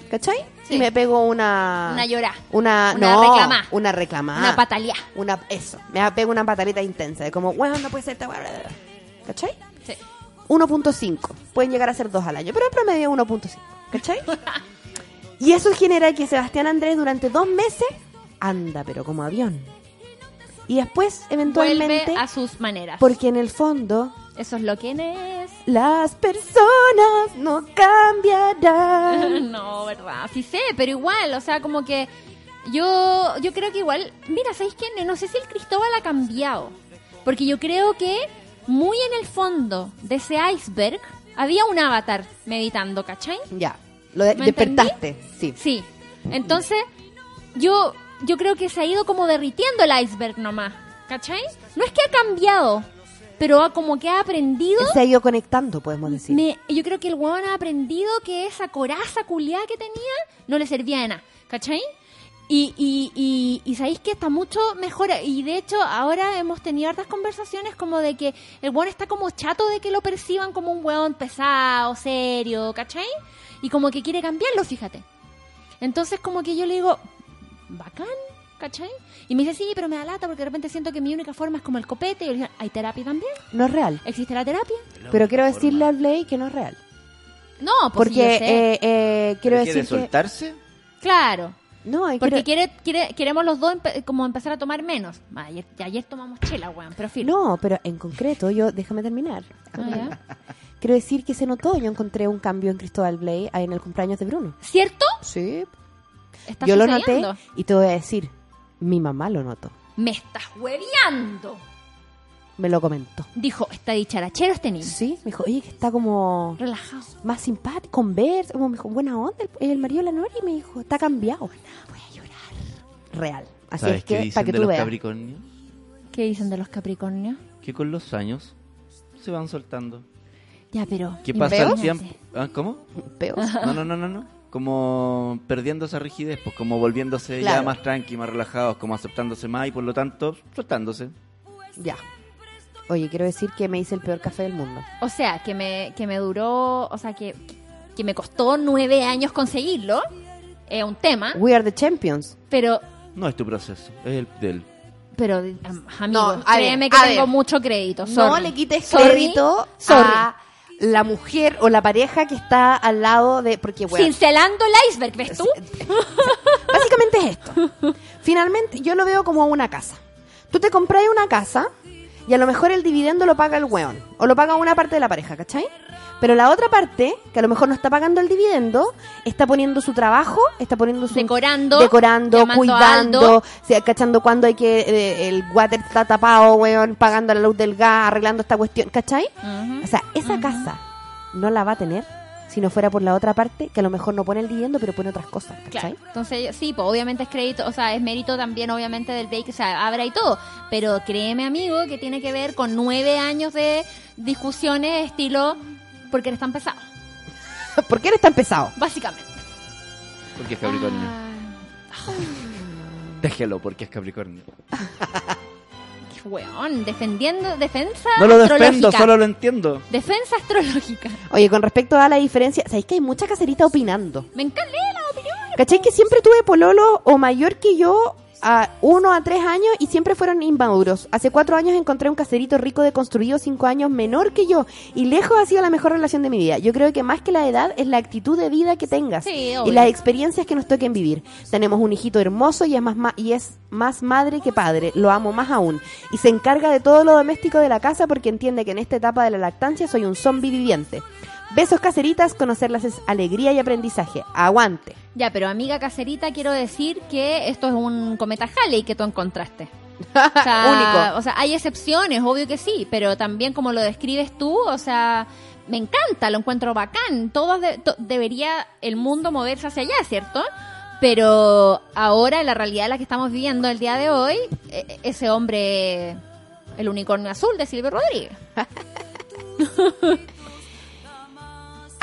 ¿Cachai? Sí. Y me pego una. Una llorá. Una, Una no, reclamá. Una reclamada. Una patalía. Una, eso. Me pego una pataleta intensa. De como, bueno, no puede ser esta weá, bla, bla, bla". ¿Cachai? Sí. 1.5. Pueden llegar a ser dos al año, pero en promedio 1.5. ¿Cachai? [LAUGHS] y eso genera que Sebastián Andrés durante dos meses anda, pero como avión. Y después, eventualmente, Vuelve a sus maneras. porque en el fondo, Eso es lo que es. las personas no cambiarán. [LAUGHS] no, verdad. Sí sé, pero igual, o sea, como que yo yo creo que igual, mira, ¿sabéis qué? No sé si el Cristóbal ha cambiado, porque yo creo que muy en el fondo de ese iceberg había un avatar meditando, ¿cachai? ya, lo de- ¿Me despertaste, sí. Sí. Entonces, yo yo creo que se ha ido como derritiendo el iceberg nomás, ¿cachai? No es que ha cambiado, pero como que ha aprendido. Él se ha ido conectando, podemos decir. me- yo creo que el weón ha aprendido que esa coraza culiada que tenía no le servía de nada, ¿cachai? Y, y, y, y sabéis que está mucho mejor. Y de hecho, ahora hemos tenido hartas conversaciones como de que el weón está como chato de que lo perciban como un weón pesado, serio, ¿cachai? Y como que quiere cambiarlo, fíjate. Entonces, como que yo le digo, bacán, ¿cachai? Y me dice, sí, pero me da lata porque de repente siento que mi única forma es como el copete. Y yo le digo, ¿hay terapia también? No es real. ¿Existe la terapia? Pero quiero decirle al Blay que no es real. No, pues sí, yo Porque sé. eh, eh, quiero ¿Quiere decir que... soltarse? Claro. No, hay Porque quiero- quiere, quiere, queremos los dos empe- como empezar a tomar menos. Ayer, ayer tomamos chela, weón, pero firme. No, pero en concreto, yo, déjame terminar. Ah, ya. [LAUGHS] Quiero decir que se notó, yo encontré un cambio en Cristóbal Blay en el cumpleaños de Bruno. ¿Cierto? Sí. Está Yo lo noté y te voy a decir, mi mamá lo notó. Me estás hueveando. Me lo comentó. Dijo, está dicharachero este niño. Sí, me dijo, oye, que está como Relajado. más simpático, conversa, como me dijo, buena onda, el, el marido de la Nori me dijo, está cambiado. Voy a llorar. Real. Así ¿Sabes es qué que, dicen para que de tú los veas. Capricornios? ¿Qué dicen de los Capricornios? Que con los años se van soltando. Ya, pero... ¿Qué pasa el tiempo? ¿Ah, ¿Cómo? Peos. No, no, no, no, no. Como perdiendo esa rigidez, pues como volviéndose ya más tranqui, más relajados, como aceptándose más y por lo tanto soltándose. Ya. Oye, quiero decir que me hice el peor café del mundo. O sea, que me, que me duró... O sea, que, que me costó nueve años conseguirlo. Es un tema. We are the champions. Pero... No es tu proceso, es el de él. Pero, amigos, No, ver, créeme que tengo ver. mucho crédito. No sorry. le quites Sorry, crédito sorry. a la mujer o la pareja que está al lado de... Porque, bueno, Cincelando el iceberg, ¿ves tú? [LAUGHS] básicamente es esto. Finalmente, yo lo veo como una casa. Tú te compras una casa y a lo mejor el dividendo lo paga el weón. O lo paga una parte de la pareja, ¿cachai? Pero la otra parte, que a lo mejor no está pagando el dividendo, está poniendo su trabajo, está poniendo su... Decorando, Decorando, cuidando, o sea, cachando cuando hay que... eh, el water está tapado, weón, pagando la luz del gas, arreglando esta cuestión, ¿cachai? O sea, esa casa no la va a tener si no fuera por la otra parte, que a lo mejor no pone el dividendo, pero pone otras cosas, ¿cachai? Claro. Entonces, sí, pues obviamente es crédito, o sea, es mérito también, obviamente, del Blake que se abra y todo. Pero créeme, amigo, que tiene que ver con nueve años de discusiones estilo porque eres tan pesado, [LAUGHS] ¿Por qué eres tan pesado? básicamente. Porque es Capricornio. Ah, Déjelo, porque es Capricornio. [LAUGHS] qué weón, defendiendo, defensa No lo defiendo, astrológica. solo lo entiendo. Defensa astrológica. Oye, con respecto a la diferencia, ¿sabéis que hay mucha cacerita opinando? Me encanta la opinión. ¿Cachai? Que siempre tuve pololo o mayor que yo a uno a tres años y siempre fueron inmaduros. Hace cuatro años encontré un caserito rico de construido cinco años menor que yo y lejos ha sido la mejor relación de mi vida. Yo creo que más que la edad es la actitud de vida que tengas Sí, y las experiencias que nos toquen vivir. Tenemos un hijito hermoso y es más, ma- y es más madre que padre. Lo amo más aún y se encarga de todo lo doméstico de la casa porque entiende que en esta etapa de la lactancia soy un zombie viviente. Besos caseritas, conocerlas es alegría y aprendizaje. Aguante. Ya, pero amiga caserita, quiero decir que esto es un cometa Halley que tú encontraste. [LAUGHS] O sea, Único. O sea, hay excepciones, obvio que sí, pero también como lo describes tú, o sea, me encanta, lo encuentro bacán. Todo de- to- debería el mundo moverse hacia allá, ¿cierto? Pero ahora, en la realidad en la que estamos viviendo el día de hoy, e- ese hombre, el unicornio azul de Silvio Rodríguez. [LAUGHS]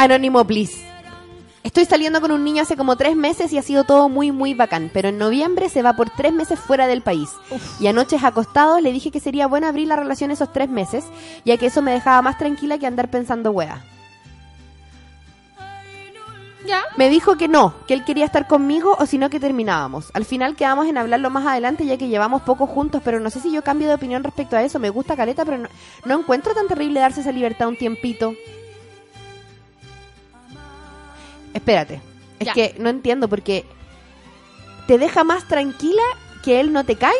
Anónimo, please. Estoy saliendo con un niño hace como tres meses y ha sido todo muy, muy bacán. Pero en noviembre se va por tres meses fuera del país. Y anoche acostados le dije que sería bueno abrir la relación esos tres meses, ya que eso me dejaba más tranquila que andar pensando wea. Ya. Me dijo que no, que él quería estar conmigo o si no que terminábamos. Al final quedamos en hablarlo más adelante ya que llevamos poco juntos, pero no sé si yo cambio de opinión respecto a eso. Me gusta Caleta, pero no, no encuentro tan terrible darse esa libertad un tiempito. Espérate, es Ya. que no entiendo porque te deja más tranquila que él no te cae.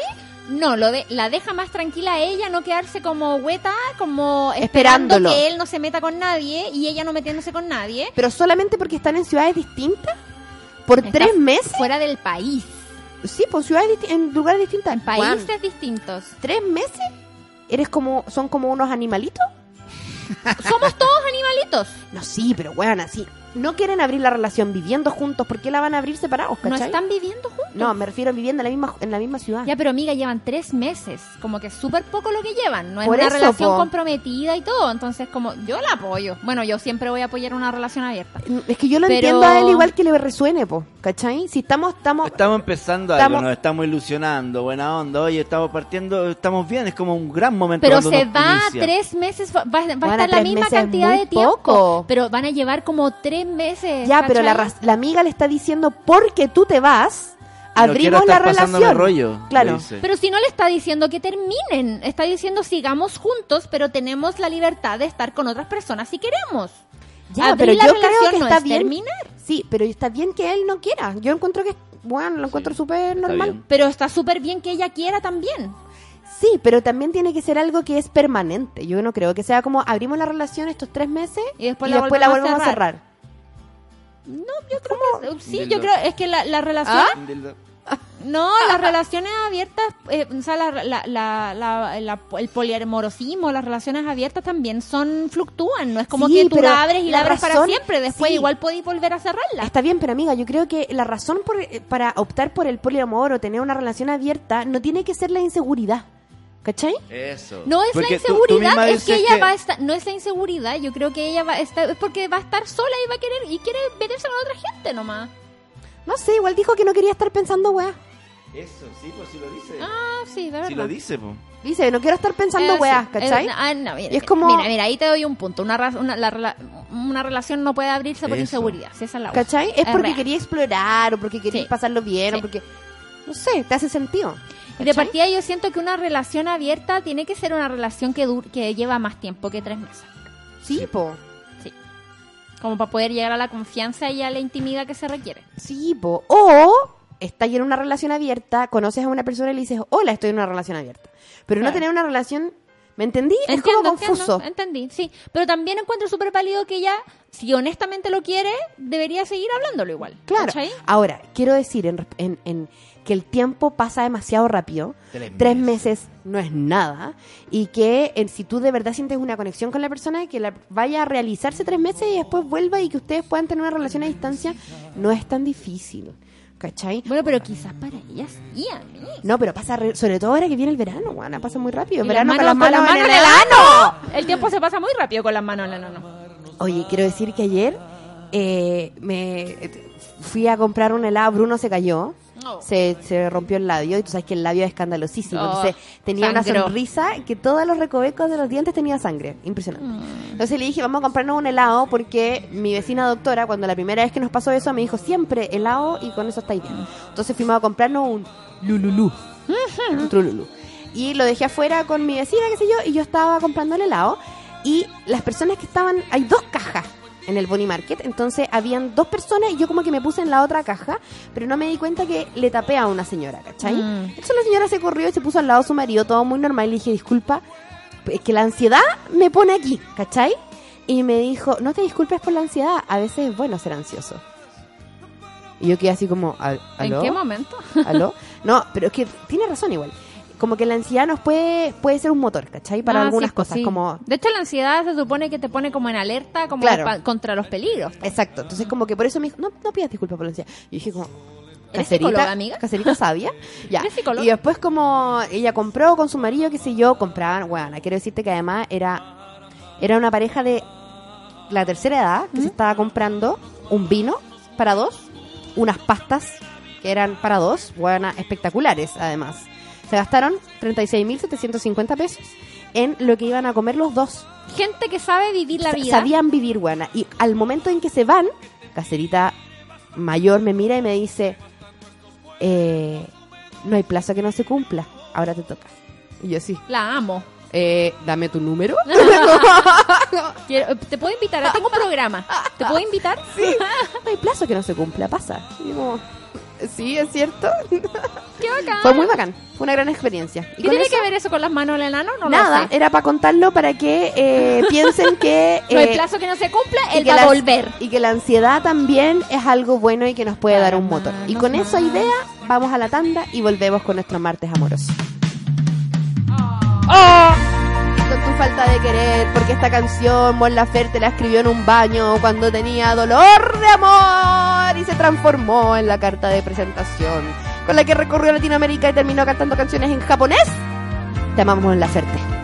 No, lo de, la deja más tranquila a ella, no quedarse como hueta, como esperando Esperándolo. que él no se meta con nadie y ella no metiéndose con nadie. pero solamente porque están en ciudades distintas por Está tres meses. Fuera del país, Sí, por ciudades disti- en lugares distintos. en países distintos. ¿Tres meses? ¿Eres como, son como unos animalitos? [LAUGHS] Somos todos animalitos. No, sí, pero weón, así. No quieren abrir la relación viviendo juntos, ¿por qué la van a abrir separados, No están viviendo juntos. No, me refiero a viviendo en la misma, en la misma ciudad. Ya, pero amiga, llevan tres meses. Como que es súper poco lo que llevan. No es Por una eso, relación po. comprometida y todo. Entonces, como yo la apoyo. Bueno, yo siempre voy a apoyar una relación abierta. Es que yo lo Pero- entiendo a él igual que le resuene, po, ¿cachai? Si estamos, estamos, Estamos empezando Estamos- algo, nos estamos ilusionando, buena onda, oye, estamos partiendo, estamos bien, es como un gran momento Pero se va inicia. tres meses, va, va a estar la misma cantidad de tiempo. poco. Pero van a llevar como tres meses. ya, pero la, la amiga le está diciendo, porque tú te vas, No abrimos la relación. rollo, claro. Pero si no le está diciendo que terminen, está diciendo sigamos juntos, pero tenemos la libertad de estar con otras personas si queremos. Ya, Abrir pero la yo creo relación que no está es bien. terminar. Sí, pero está bien que él no quiera. Yo encuentro que, bueno, lo encuentro súper normal. bien. Pero está súper bien que ella quiera también. Sí, pero también tiene que ser algo que es permanente. Yo no creo que sea como abrimos la relación estos tres meses Y después y la después la volvemos a volvemos a cerrar. No, yo creo que sí, yo creo es que la, la relación ¿Ah? No, [LAUGHS] las relaciones abiertas, eh, o sea, la, la, la, la- la- el poliamorosismo, las relaciones abiertas también son fluctúan, no es como Sí, que tú la abres y la, la abres para siempre, después sí. igual podéis volver a cerrarla. Está bien, pero amiga, yo creo que la razón por- eh, para optar por el poliamor o tener una relación abierta no tiene que ser la inseguridad. ¿Cachai? Eso. No es Porque la tú- tú inseguridad, es que ella va a estar, no es la inseguridad, yo creo que ella va a estar, es porque va a estar sola y va a querer, y quiere meterse con otra gente nomás. No sé, igual dijo que no quería estar pensando, weá. Eso, sí, pues sí lo dice. Ah, sí, de verdad. sí lo dice, pues. Dice, no quiero estar pensando, Eh, weá, sí. ¿cachai? Eh, ah, no, mira, Y es como- mira, mira, ahí te doy un punto. Una, ra- una, la rela- una relación no puede abrirse por Eso. inseguridad. Si esa es la. ¿Cachai? Es porque real. quería explorar o porque quería Sí. pasarlo bien Sí. o porque... No sé, te hace sentido. De partida yo siento que una relación abierta tiene que ser una relación que, dur- que lleva más tiempo que tres meses. Sí, po. Sí. Como para poder llegar a la confianza y a la intimidad que se requiere. Sí, po. O estás en una relación abierta, conoces a una persona y le dices, hola, estoy en una relación abierta. Pero no tener una relación... ¿Me entendí? es como confuso. entiendo, entendí, sí. Pero también encuentro súper válido que ella, si honestamente lo quiere, debería seguir hablándolo igual. Claro. ¿cachai? Ahora, quiero decir en, en- en que el tiempo pasa demasiado rápido. Tres Tres meses. meses no es nada. Y que eh, si tú de verdad sientes una conexión con la persona, que la vaya a realizarse tres meses y después vuelva y que ustedes puedan tener una relación a distancia, no es tan difícil. ¿Cachai? Bueno, pero quizás para ella sí, a mí. No, pero pasa, re- sobre todo ahora que viene el verano, guana, pasa muy rápido. Y verano las con las manos- en el ano. El tiempo se pasa muy rápido con las manos en el ano. Oye, quiero decir que ayer eh, me eh, fui a comprar un helado, Bruno se cayó. Oh. Se, se rompió el labio y tú sabes que el labio es escandalosísimo. Oh, Entonces tenía una sonrisa que todos los recovecos de los dientes tenía sangre. Impresionante. Mm. Entonces le dije, vamos a comprarnos un helado porque mi vecina doctora, cuando la primera vez que nos pasó eso, me dijo siempre helado y con eso estáis bien. Entonces fuimos a comprarnos un Lululú. [LAUGHS] un Trululú. Y lo dejé afuera con mi vecina, qué sé yo, y yo estaba comprando el helado. Y las personas que estaban, hay dos cajas en el Bonnie Market, entonces habían dos personas y yo como que me puse en la otra caja, pero no me di cuenta que le tapé a una señora, ¿cachai? Mm. Entonces la señora se corrió y se puso al lado de su marido, todo muy normal, y le dije, disculpa, es que la ansiedad me pone aquí, ¿cachai? Y me dijo, no te disculpes por la ansiedad, a veces es bueno ser ansioso. Y yo quedé así como, "¿Al- ¿aló? ¿En qué momento? ¿Aló? [LAUGHS] No, pero es que tiene razón igual. Como que la ansiedad nos puede, puede ser un motor, ¿cachai? Para Ah, algunas sí, cosas, sí. como... De hecho, la ansiedad se supone que te pone como en alerta como Claro. pa- contra los peligros. Exacto, entonces como que por eso me dijo, no, no pidas disculpas por la ansiedad. Y dije como... ¿Eres psicóloga, amiga? Caserita sabia. [LAUGHS] ya. Y después como ella compró con su marido, qué sé yo, compraban, bueno, quiero decirte que además era, era una pareja de la tercera edad que se estaba comprando un vino para dos, unas pastas que eran para dos, bueno, espectaculares además. Se gastaron 36.750 pesos en lo que iban a comer los dos. Gente que sabe vivir la vida. Sabían vivir, buena. Y al momento en que se van, Cacerita mayor me mira y me dice, eh, no hay plazo que no se cumpla, ahora te toca. Y yo sí, La amo. eh, dame tu número. [LAUGHS] Quiero- te puedo invitar, tengo un programa. ¿Te puedo invitar? [LAUGHS] no hay plazo que no se cumpla, pasa. Y yo como, sí, es cierto. [LAUGHS] Qué bacán. Fue muy bacán, fue una gran experiencia. Y ¿Qué tiene eso, que ver eso con las manos en el enano? No nada, lo sé. era para contarlo para que eh, [LAUGHS] piensen que... No hay eh, plazo que no se cumpla, él que va a volver. Y que la ansiedad también es algo bueno y que nos puede dar un motor. Y con esa idea vamos a la tanda y volvemos con nuestro martes amoroso con tu falta de querer, porque esta canción Mon Laferte la escribió en un baño cuando tenía dolor de amor y se transformó en la carta de presentación con la que recorrió Latinoamérica y terminó cantando canciones en japonés. Te amamos Mon Laferte.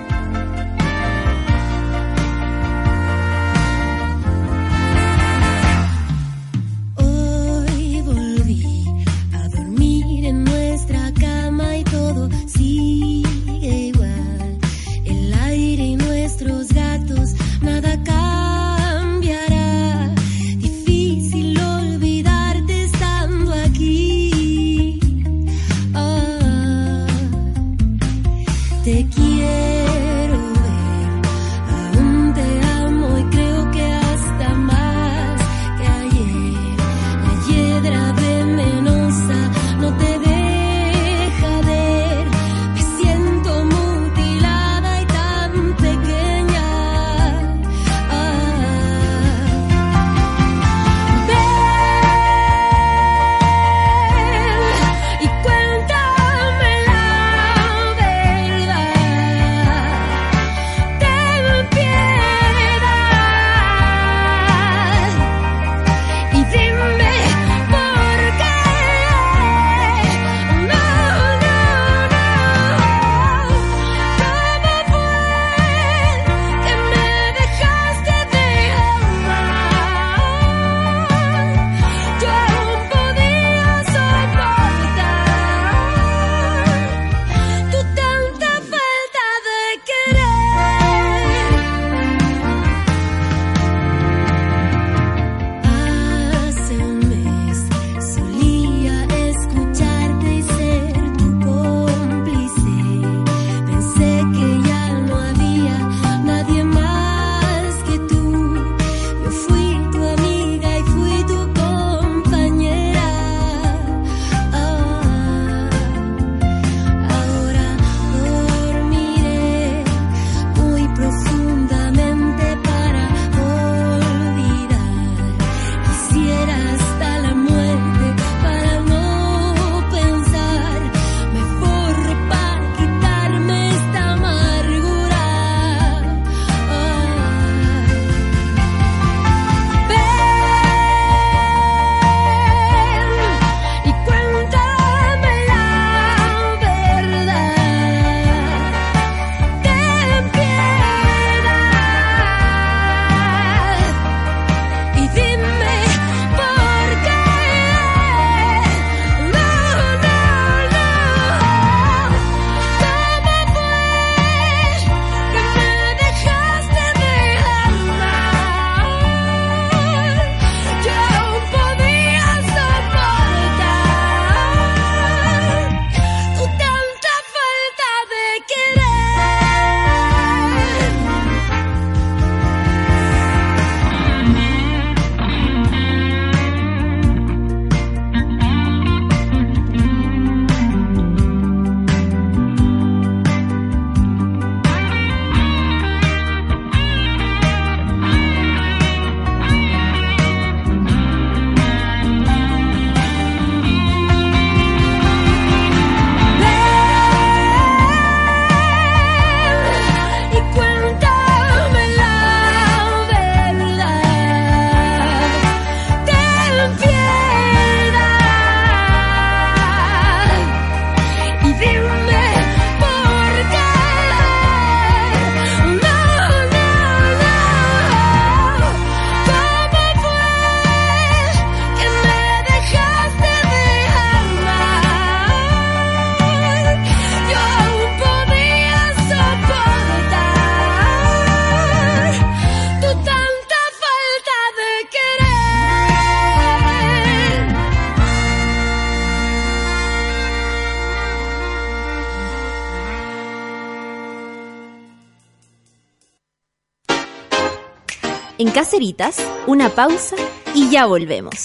Gaceritas, una pausa y ya volvemos.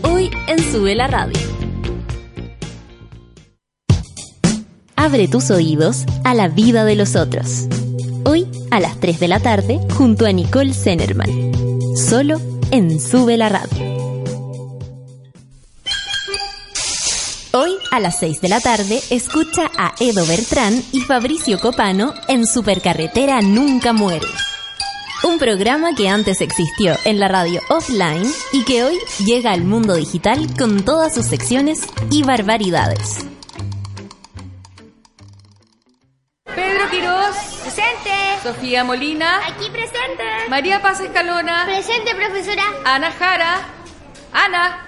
Hoy en Sube la Radio. Abre tus oídos a la vida de los otros. Hoy a las 3 de la tarde junto a Nicole Zenerman. Solo en Sube la Radio. A las 6 de la tarde, escucha a Edo Bertrán y Fabricio Copano en Supercarretera Nunca Muere. Un programa que antes existió en la radio offline y que hoy llega al mundo digital con todas sus secciones y barbaridades. Pedro Quirós. Presente. Sofía Molina. Aquí presente. María Paz Escalona. Presente, profesora. Ana Jara. Ana.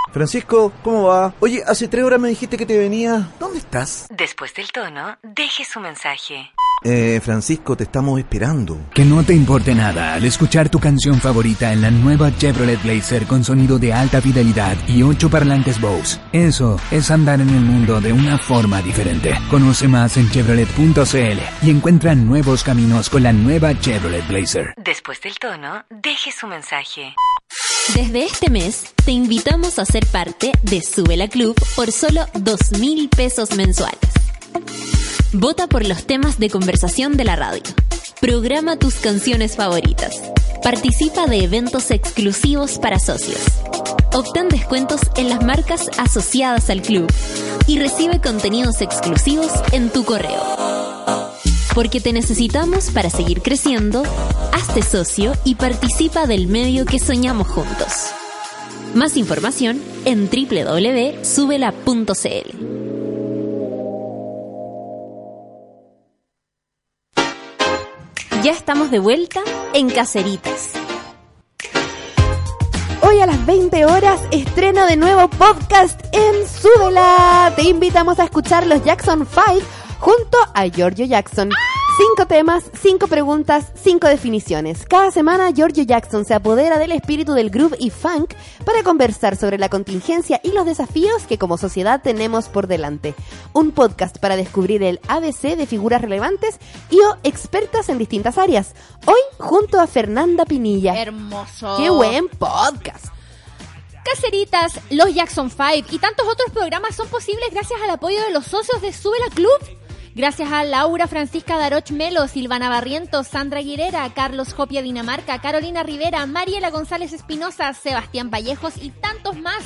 Francisco, ¿cómo va? Oye, hace tres horas me dijiste que te venía. ¿Dónde estás? Después del tono, deje su mensaje. Eh, Francisco, te estamos esperando. Que no te importe nada al escuchar tu canción favorita en la nueva Chevrolet Blazer con sonido de alta fidelidad y ocho parlantes Bose. Eso es andar en el mundo de una forma diferente. Conoce más en chevrolet.cl y encuentra nuevos caminos con la nueva Chevrolet Blazer. Después del tono, deje su mensaje. Desde este mes, te invitamos a ser parte de Sube la Club por solo dos mil pesos mensuales. Vota por los temas de conversación de la radio. Programa tus canciones favoritas. Participa de eventos exclusivos para socios. Obtén descuentos en las marcas asociadas al club. Y recibe contenidos exclusivos en tu correo. Porque te necesitamos para seguir creciendo, hazte socio y participa del medio que soñamos juntos. Más información en www.subela.cl. Ya estamos de vuelta en Caceritas. Hoy a las 20 horas estreno de nuevo podcast en Súbela. Te invitamos a escuchar los Jackson 5 junto a Giorgio Jackson. Cinco temas, cinco preguntas, cinco definiciones. Cada semana Giorgio Jackson se apodera del espíritu del groove y funk para conversar sobre la contingencia y los desafíos que como sociedad tenemos por delante. Un podcast para descubrir el ABC de figuras relevantes y o expertas en distintas áreas. Hoy junto a Fernanda Pinilla. Hermoso. ¡Qué buen podcast! Caceritas, los Jackson 5 y tantos otros programas son posibles gracias al apoyo de los socios de Sube la Club. Gracias a Laura Francisca Daroch Melo, Silvana Barrientos, Sandra Aguilera, Carlos Jopia Dinamarca, Carolina Rivera, Mariela González Espinosa, Sebastián Vallejos y tantos más.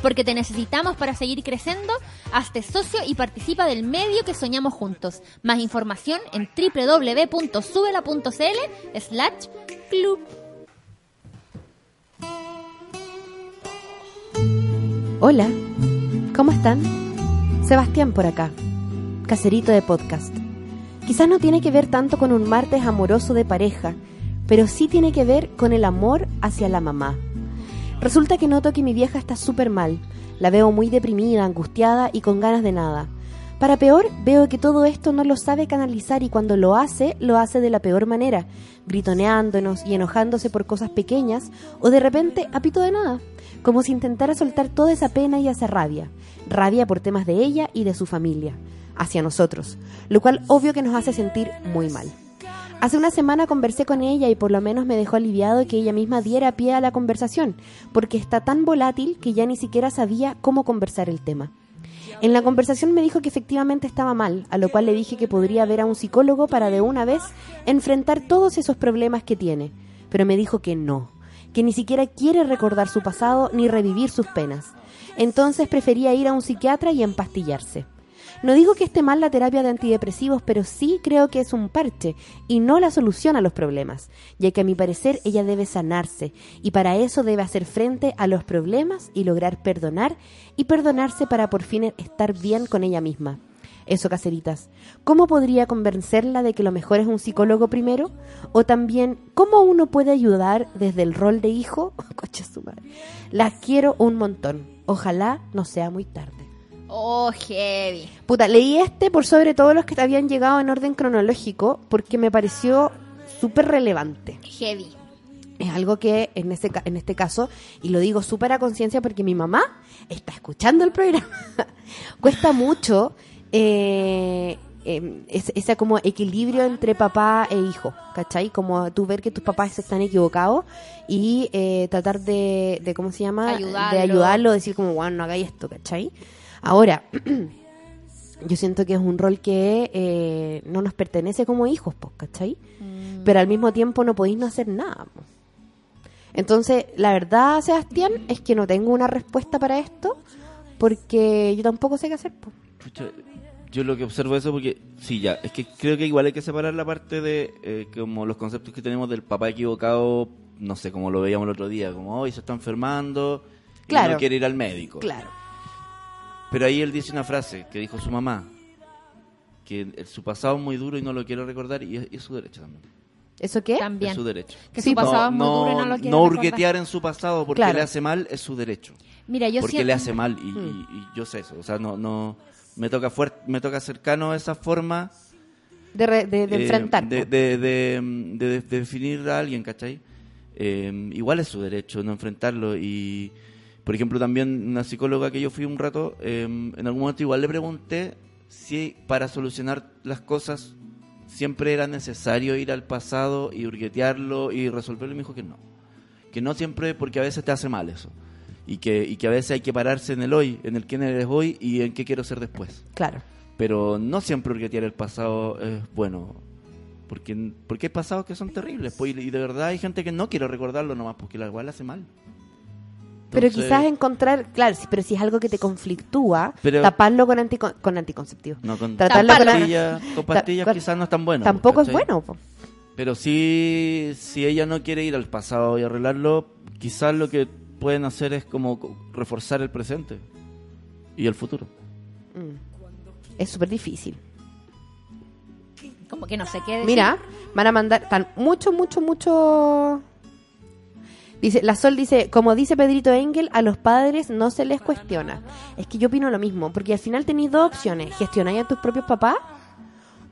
Porque te necesitamos para seguir creciendo. Hazte socio y participa del medio que soñamos juntos. Más información en www.subela.cl slash club. Hola, ¿cómo están? Sebastián por acá, caserito de podcast. Quizás no tiene que ver tanto con un martes amoroso de pareja, pero sí tiene que ver con el amor hacia la mamá. Resulta que noto que mi vieja está súper mal. La veo muy deprimida, angustiada y con ganas de nada. Para peor, veo que todo esto no lo sabe canalizar y cuando lo hace, lo hace de la peor manera, gritoneándonos y enojándose por cosas pequeñas o de repente a pito de nada, como si intentara soltar toda esa pena y esa rabia, rabia por temas de ella y de su familia, hacia nosotros, lo cual obvio que nos hace sentir muy mal. Hace una semana conversé con ella y por lo menos me dejó aliviado que ella misma diera pie a la conversación, porque está tan volátil que ya ni siquiera sabía cómo conversar el tema. En la conversación me dijo que efectivamente estaba mal, a lo cual le dije que podría ver a un psicólogo para de una vez enfrentar todos esos problemas que tiene, pero me dijo que no, que ni siquiera quiere recordar su pasado ni revivir sus penas. Entonces prefería ir a un psiquiatra y empastillarse. No digo que esté mal la terapia de antidepresivos, pero sí creo que es un parche y no la solución a los problemas, ya que a mi parecer ella debe sanarse y para eso debe hacer frente a los problemas y lograr perdonar y perdonarse para por fin estar bien con ella misma. Eso, caseritas. ¿Cómo podría convencerla de que lo mejor es un psicólogo primero? O también, ¿cómo uno puede ayudar desde el rol de hijo? [LAUGHS] Coche su madre. Las quiero un montón. Ojalá no sea muy tarde. Oh, heavy. Puta, leí este por sobre todo los que habían llegado en orden cronológico porque me pareció súper relevante. Heavy. Es algo que en este, en este caso, y lo digo súper a conciencia porque mi mamá está escuchando el programa, [LAUGHS] cuesta mucho eh, eh, es- ese como equilibrio entre papá e hijo, ¿cachai? Como tú ver que tus papás están equivocados y eh, tratar de, de, ¿cómo se llama? Ayudarlo. De ayudarlo, decir como, bueno, no hagáis esto, ¿cachai? Ahora, [CLEARS THROAT] yo siento que es un rol que eh, no nos pertenece como hijos, pues, ¿cachai? Mm. Pero al mismo tiempo no podéis no hacer nada. po. Entonces, la verdad, Sebastián, es que no tengo una respuesta para esto porque yo tampoco sé qué hacer. po. Pucha, yo lo que observo eso porque, sí, ya, es que creo que igual hay que separar la parte de eh, como los conceptos que tenemos del papá equivocado, no sé, como lo veíamos el otro día, como hoy se está enfermando y no quiere ir al médico. Claro. Pero ahí él dice una frase que dijo su mamá, que su pasado es muy duro y no lo quiere recordar y es, y es su derecho también. ¿Eso qué? También. Es su derecho. Que su pasado es muy duro y no lo quiere recordar. hurguetear en su pasado porque Claro. le hace mal es su derecho. Mira, yo porque siento- le hace mal y, Mm. y- y yo sé eso. O sea, no, no me toca fuerte, me toca cercano a esa forma De, re- de, de eh, enfrentar. de, po. de- de- de- de definir a alguien, ¿cachai? Eh, igual es su derecho no enfrentarlo y, por ejemplo, también una psicóloga que yo fui un rato, eh, en algún momento igual le pregunté si para solucionar las cosas siempre era necesario ir al pasado y hurguetearlo y resolverlo y me dijo que no. Que no siempre, porque a veces te hace mal eso. Y que, y que a veces hay que pararse en el hoy, en el quién eres hoy y en qué quiero ser después Claro. pero no siempre hurguetear el pasado es bueno. Porque, porque hay pasados que son terribles, pues, y de verdad hay gente que no quiere recordarlo nomás porque la igual hace mal. Pero quizás encontrar, claro, sí, pero si es algo que te conflictúa, Pero- taparlo con, antico- con anticonceptivo. No, con Tratarlo con- pastillas, con quizás no es tan bueno. Tampoco es bueno. po. Pero sí, si ella no quiere ir al pasado y arreglarlo, quizás lo que pueden hacer es como co- reforzar el presente y el futuro. Mm. Es súper difícil. Como que no sé qué decir. Mira, van a mandar tan mucho, mucho, mucho. Dice, la Sol dice, como dice Pedrito Engel, a los padres no se les cuestiona. Es que yo opino lo mismo, porque al final tenéis dos opciones, gestionáis a tus propios papás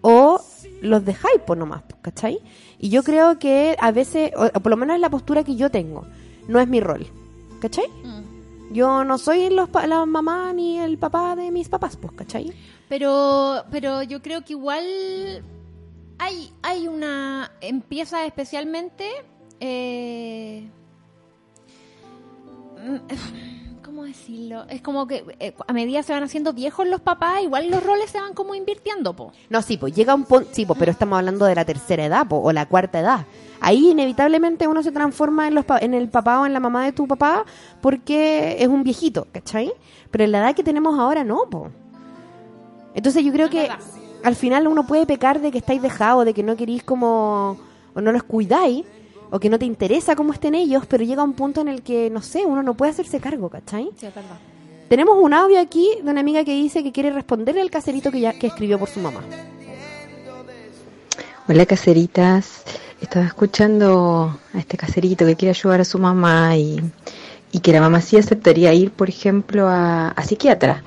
o los dejáis por nomás, ¿cachai? Y yo creo que a veces, o, o por lo menos es la postura que yo tengo, no es mi rol, ¿cachai? Mm. Yo no soy los la mamá ni el papá de mis papás, pues, ¿cachai? Pero, pero yo creo que igual hay, hay una. Empieza especialmente. eh, [SIGHS] ¿Cómo decirlo? Es como que eh, a medida se van haciendo viejos los papás, igual los roles se van como invirtiendo, po. No, sí, pues llega un punto, sí, pues, pero estamos hablando de la tercera edad, po, o la cuarta edad. Ahí inevitablemente uno se transforma en, los pa- en el papá o en la mamá de tu papá porque es un viejito, ¿cachai? Pero en la edad que tenemos ahora no, po. Entonces yo creo que al final uno puede pecar de que estáis dejados, de que no queréis como, o no los cuidáis, o que no te interesa cómo estén ellos, pero llega un punto en el que, no sé, uno no puede hacerse cargo, ¿cachai? Sí, es verdad. Tenemos un audio aquí de una amiga que dice que quiere responderle al caserito que, ya, que escribió por su mamá. Hola caseritas, estaba escuchando a este caserito que quiere ayudar a su mamá y, y que la mamá sí aceptaría ir, por ejemplo, a, a psiquiatra.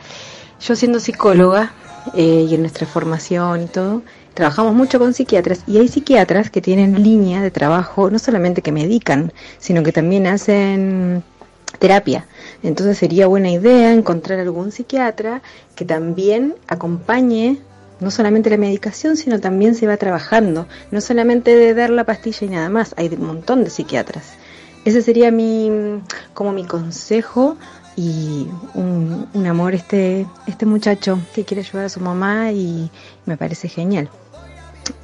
Yo siendo psicóloga eh, y en nuestra formación y todo, trabajamos mucho con psiquiatras y hay psiquiatras que tienen línea de trabajo, no solamente que medican, sino que también hacen terapia. Entonces sería buena idea encontrar algún psiquiatra que también acompañe no solamente la medicación, sino también se va trabajando, no solamente de dar la pastilla y nada más, hay un montón de psiquiatras. Ese sería mi como mi consejo y un, un amor este este muchacho que quiere ayudar a su mamá y me parece genial.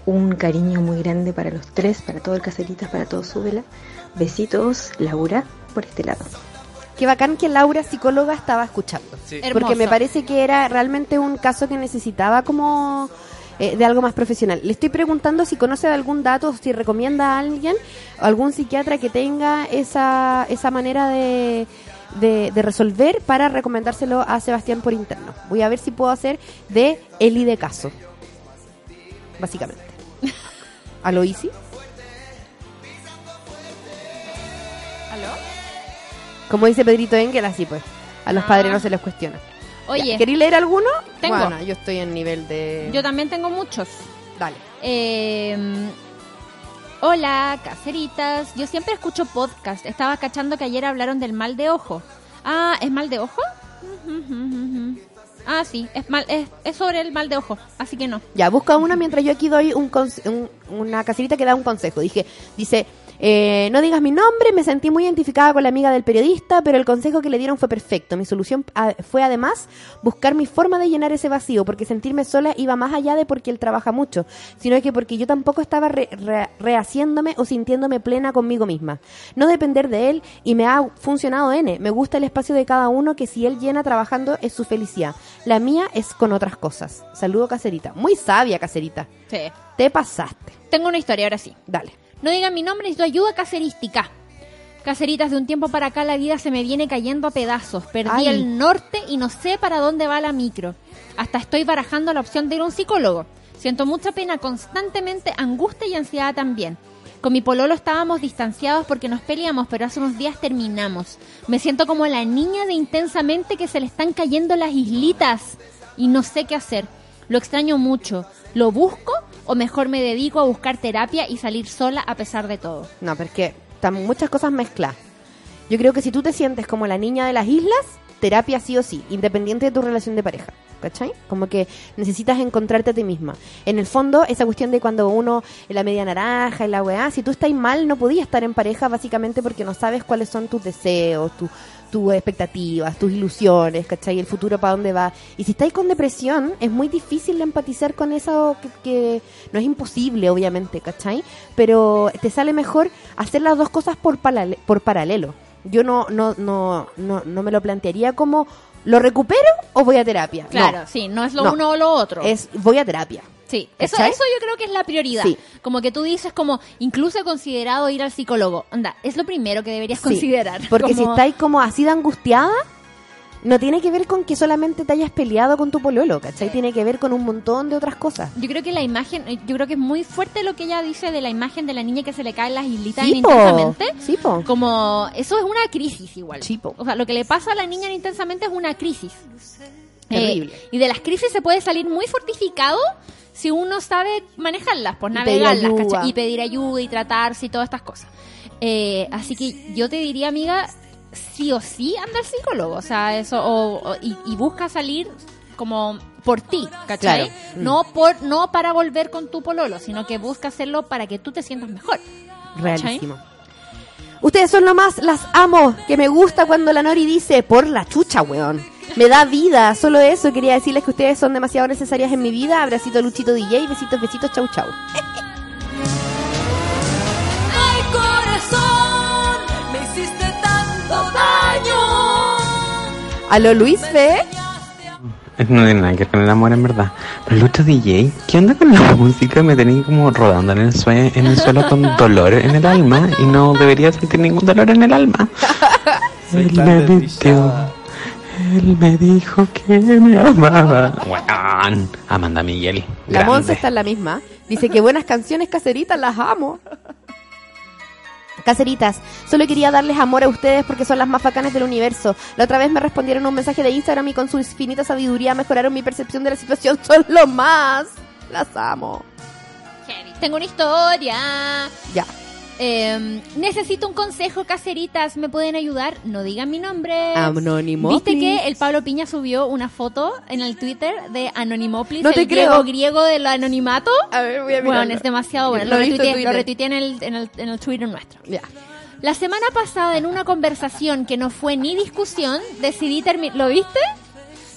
Un cariño muy grande para los tres, para todo el caseritas, para todo su vela. Besitos, Laura, por este lado. Qué bacán que Laura, psicóloga, estaba escuchando. Sí. Porque me parece que era realmente un caso que necesitaba como eh, de algo más profesional. Le estoy preguntando si conoce de algún dato, si recomienda a alguien, algún psiquiatra que tenga esa, esa manera de, de, de resolver para recomendárselo a Sebastián por interno. Voy a ver si puedo hacer de Eli de caso. Básicamente. ¿A lo easy? ¿Aló? Como dice Pedrito Engel, así pues. A los Ah. padres no se les cuestiona. Oye, ¿Queréis leer alguno? Tengo. Bueno, yo estoy en nivel de... yo también tengo muchos. Dale. Eh, hola, caseritas. Yo siempre escucho podcast. Estaba cachando que ayer hablaron del mal de ojo. Ah, ¿es mal de ojo? Ah, sí, es, mal, es, es sobre el mal de ojo, así que no. Ya, busca una mientras yo aquí doy un, un- una caserita que da un consejo. Dije, dice, eh, no digas mi nombre, me sentí muy identificada con la amiga del periodista, pero el consejo que le dieron fue perfecto. Mi solución ah, fue además buscar mi forma de llenar ese vacío, porque sentirme sola iba más allá de porque él trabaja mucho, sino que porque yo tampoco estaba re- re- rehaciéndome o sintiéndome plena conmigo misma. No depender de él y me ha funcionado N. Me gusta el espacio de cada uno que si él llena trabajando es su felicidad. La mía es con otras cosas. Saludo caserita. Muy sabia caserita. Sí. Te pasaste. Tengo una historia ahora sí. Dale. No digan mi nombre, necesito ayuda caserística. Caseritas, de un tiempo para acá la vida se me viene cayendo a pedazos. Perdí Ay. el norte y no sé para dónde va la micro. Hasta estoy barajando la opción de ir a un psicólogo. Siento mucha pena constantemente, angustia y ansiedad también. Con mi pololo estábamos distanciados porque nos peleamos, pero hace unos días terminamos. Me siento como la niña de intensamente que se le están cayendo las islitas y no sé qué hacer. Lo extraño mucho. ¿Lo busco o mejor me dedico a buscar terapia y salir sola a pesar de todo? No, porque están muchas cosas mezcladas. Yo creo que si tú te sientes como la niña de las islas, terapia sí o sí, independiente de tu relación de pareja. ¿Cachai? Como que necesitas encontrarte a ti misma. En el fondo, esa cuestión de cuando uno, en la media naranja, en la weá, si tú estás mal, no podías estar en pareja básicamente porque no sabes cuáles son tus deseos, tu- tus expectativas, tus ilusiones, ¿cachai? El futuro para dónde va. Y si estáis con depresión, es muy difícil empatizar con eso que, que no es imposible, obviamente, ¿cachai? Pero te sale mejor hacer las dos cosas por, parale- por paralelo. Yo no, no, no, no, no me lo plantearía como, ¿lo recupero o voy a terapia? No. Claro, sí, no es lo No. uno o lo otro. Es, voy a terapia. Sí, eso, ¿Cachai? eso yo creo que es la prioridad. Sí. Como que tú dices, como incluso he considerado ir al psicólogo. Anda, es lo primero que deberías Sí, considerar. Porque si estáis como así de angustiada, no tiene que ver con que solamente te hayas peleado con tu pololo, ¿cachai? Tiene que ver con un montón de otras cosas. Yo creo que la imagen, eh, yo creo que es muy fuerte lo que ella dice de la imagen de la niña que se le caen las islitas Sí, en po. intensamente. Sí, po. Como, eso es una crisis igual. Sí, po. O sea, lo que le pasa a la niña en intensamente es una crisis. Terrible. Eh, y de las crisis se puede salir muy fortificado si uno sabe manejarlas, pues Y pedir navegarlas. Y pedir ayuda y tratarse y todas estas cosas. Eh, así que yo te diría, amiga, sí o sí anda al psicólogo, o sea, eso, o, o- y, y busca salir como por ti, ¿cachai? Claro. Mm. No por no para volver con tu pololo, sino que busca hacerlo para que tú te sientas mejor. Realísimo. Ustedes son lo más, las amo. Que me gusta cuando la Nori dice, por la chucha, weón. Me da vida, solo eso. Quería decirles que ustedes son demasiado necesarias en mi vida. Abracito Luchito DJ, besitos, besitos, chau, chau. Ay, corazón, me hiciste tanto daño. Aló, Luis Fe. No tiene nada que ver con el amor en verdad. Pero otro DJ, ¿qué onda con la [LAUGHS] música? Me tenía como rodando en el, sue- en el suelo con [LAUGHS] dolor en el alma y no debería sentir ningún dolor en el alma. Me mintió. Él me dijo que me amaba. Weón. Amanda Miguel. La Monse Grande. está en la misma. Dice que buenas canciones caseritas, las amo. Caseritas, solo quería darles amor a ustedes porque son las más bacanas del universo. La otra vez me respondieron un mensaje de Instagram y con su infinita sabiduría mejoraron mi percepción de la situación. [LAUGHS] Son lo más. Las amo. Tengo una historia. Ya. Eh, necesito un consejo, caseritas. ¿Me pueden ayudar? No digan mi nombre. Anónimo, ¿Viste que el Pablo Piña subió una foto en el Twitter de Anonimoplis? No te el creo. griego griego del anonimato. A ver, voy a Bueno, mirarlo. es demasiado bueno. Lo Lo, retuiteé, lo retuiteé en el, en, el, en el Twitter nuestro. Ya. La semana pasada, en una conversación que no fue ni discusión, decidí terminar. ¿Lo viste?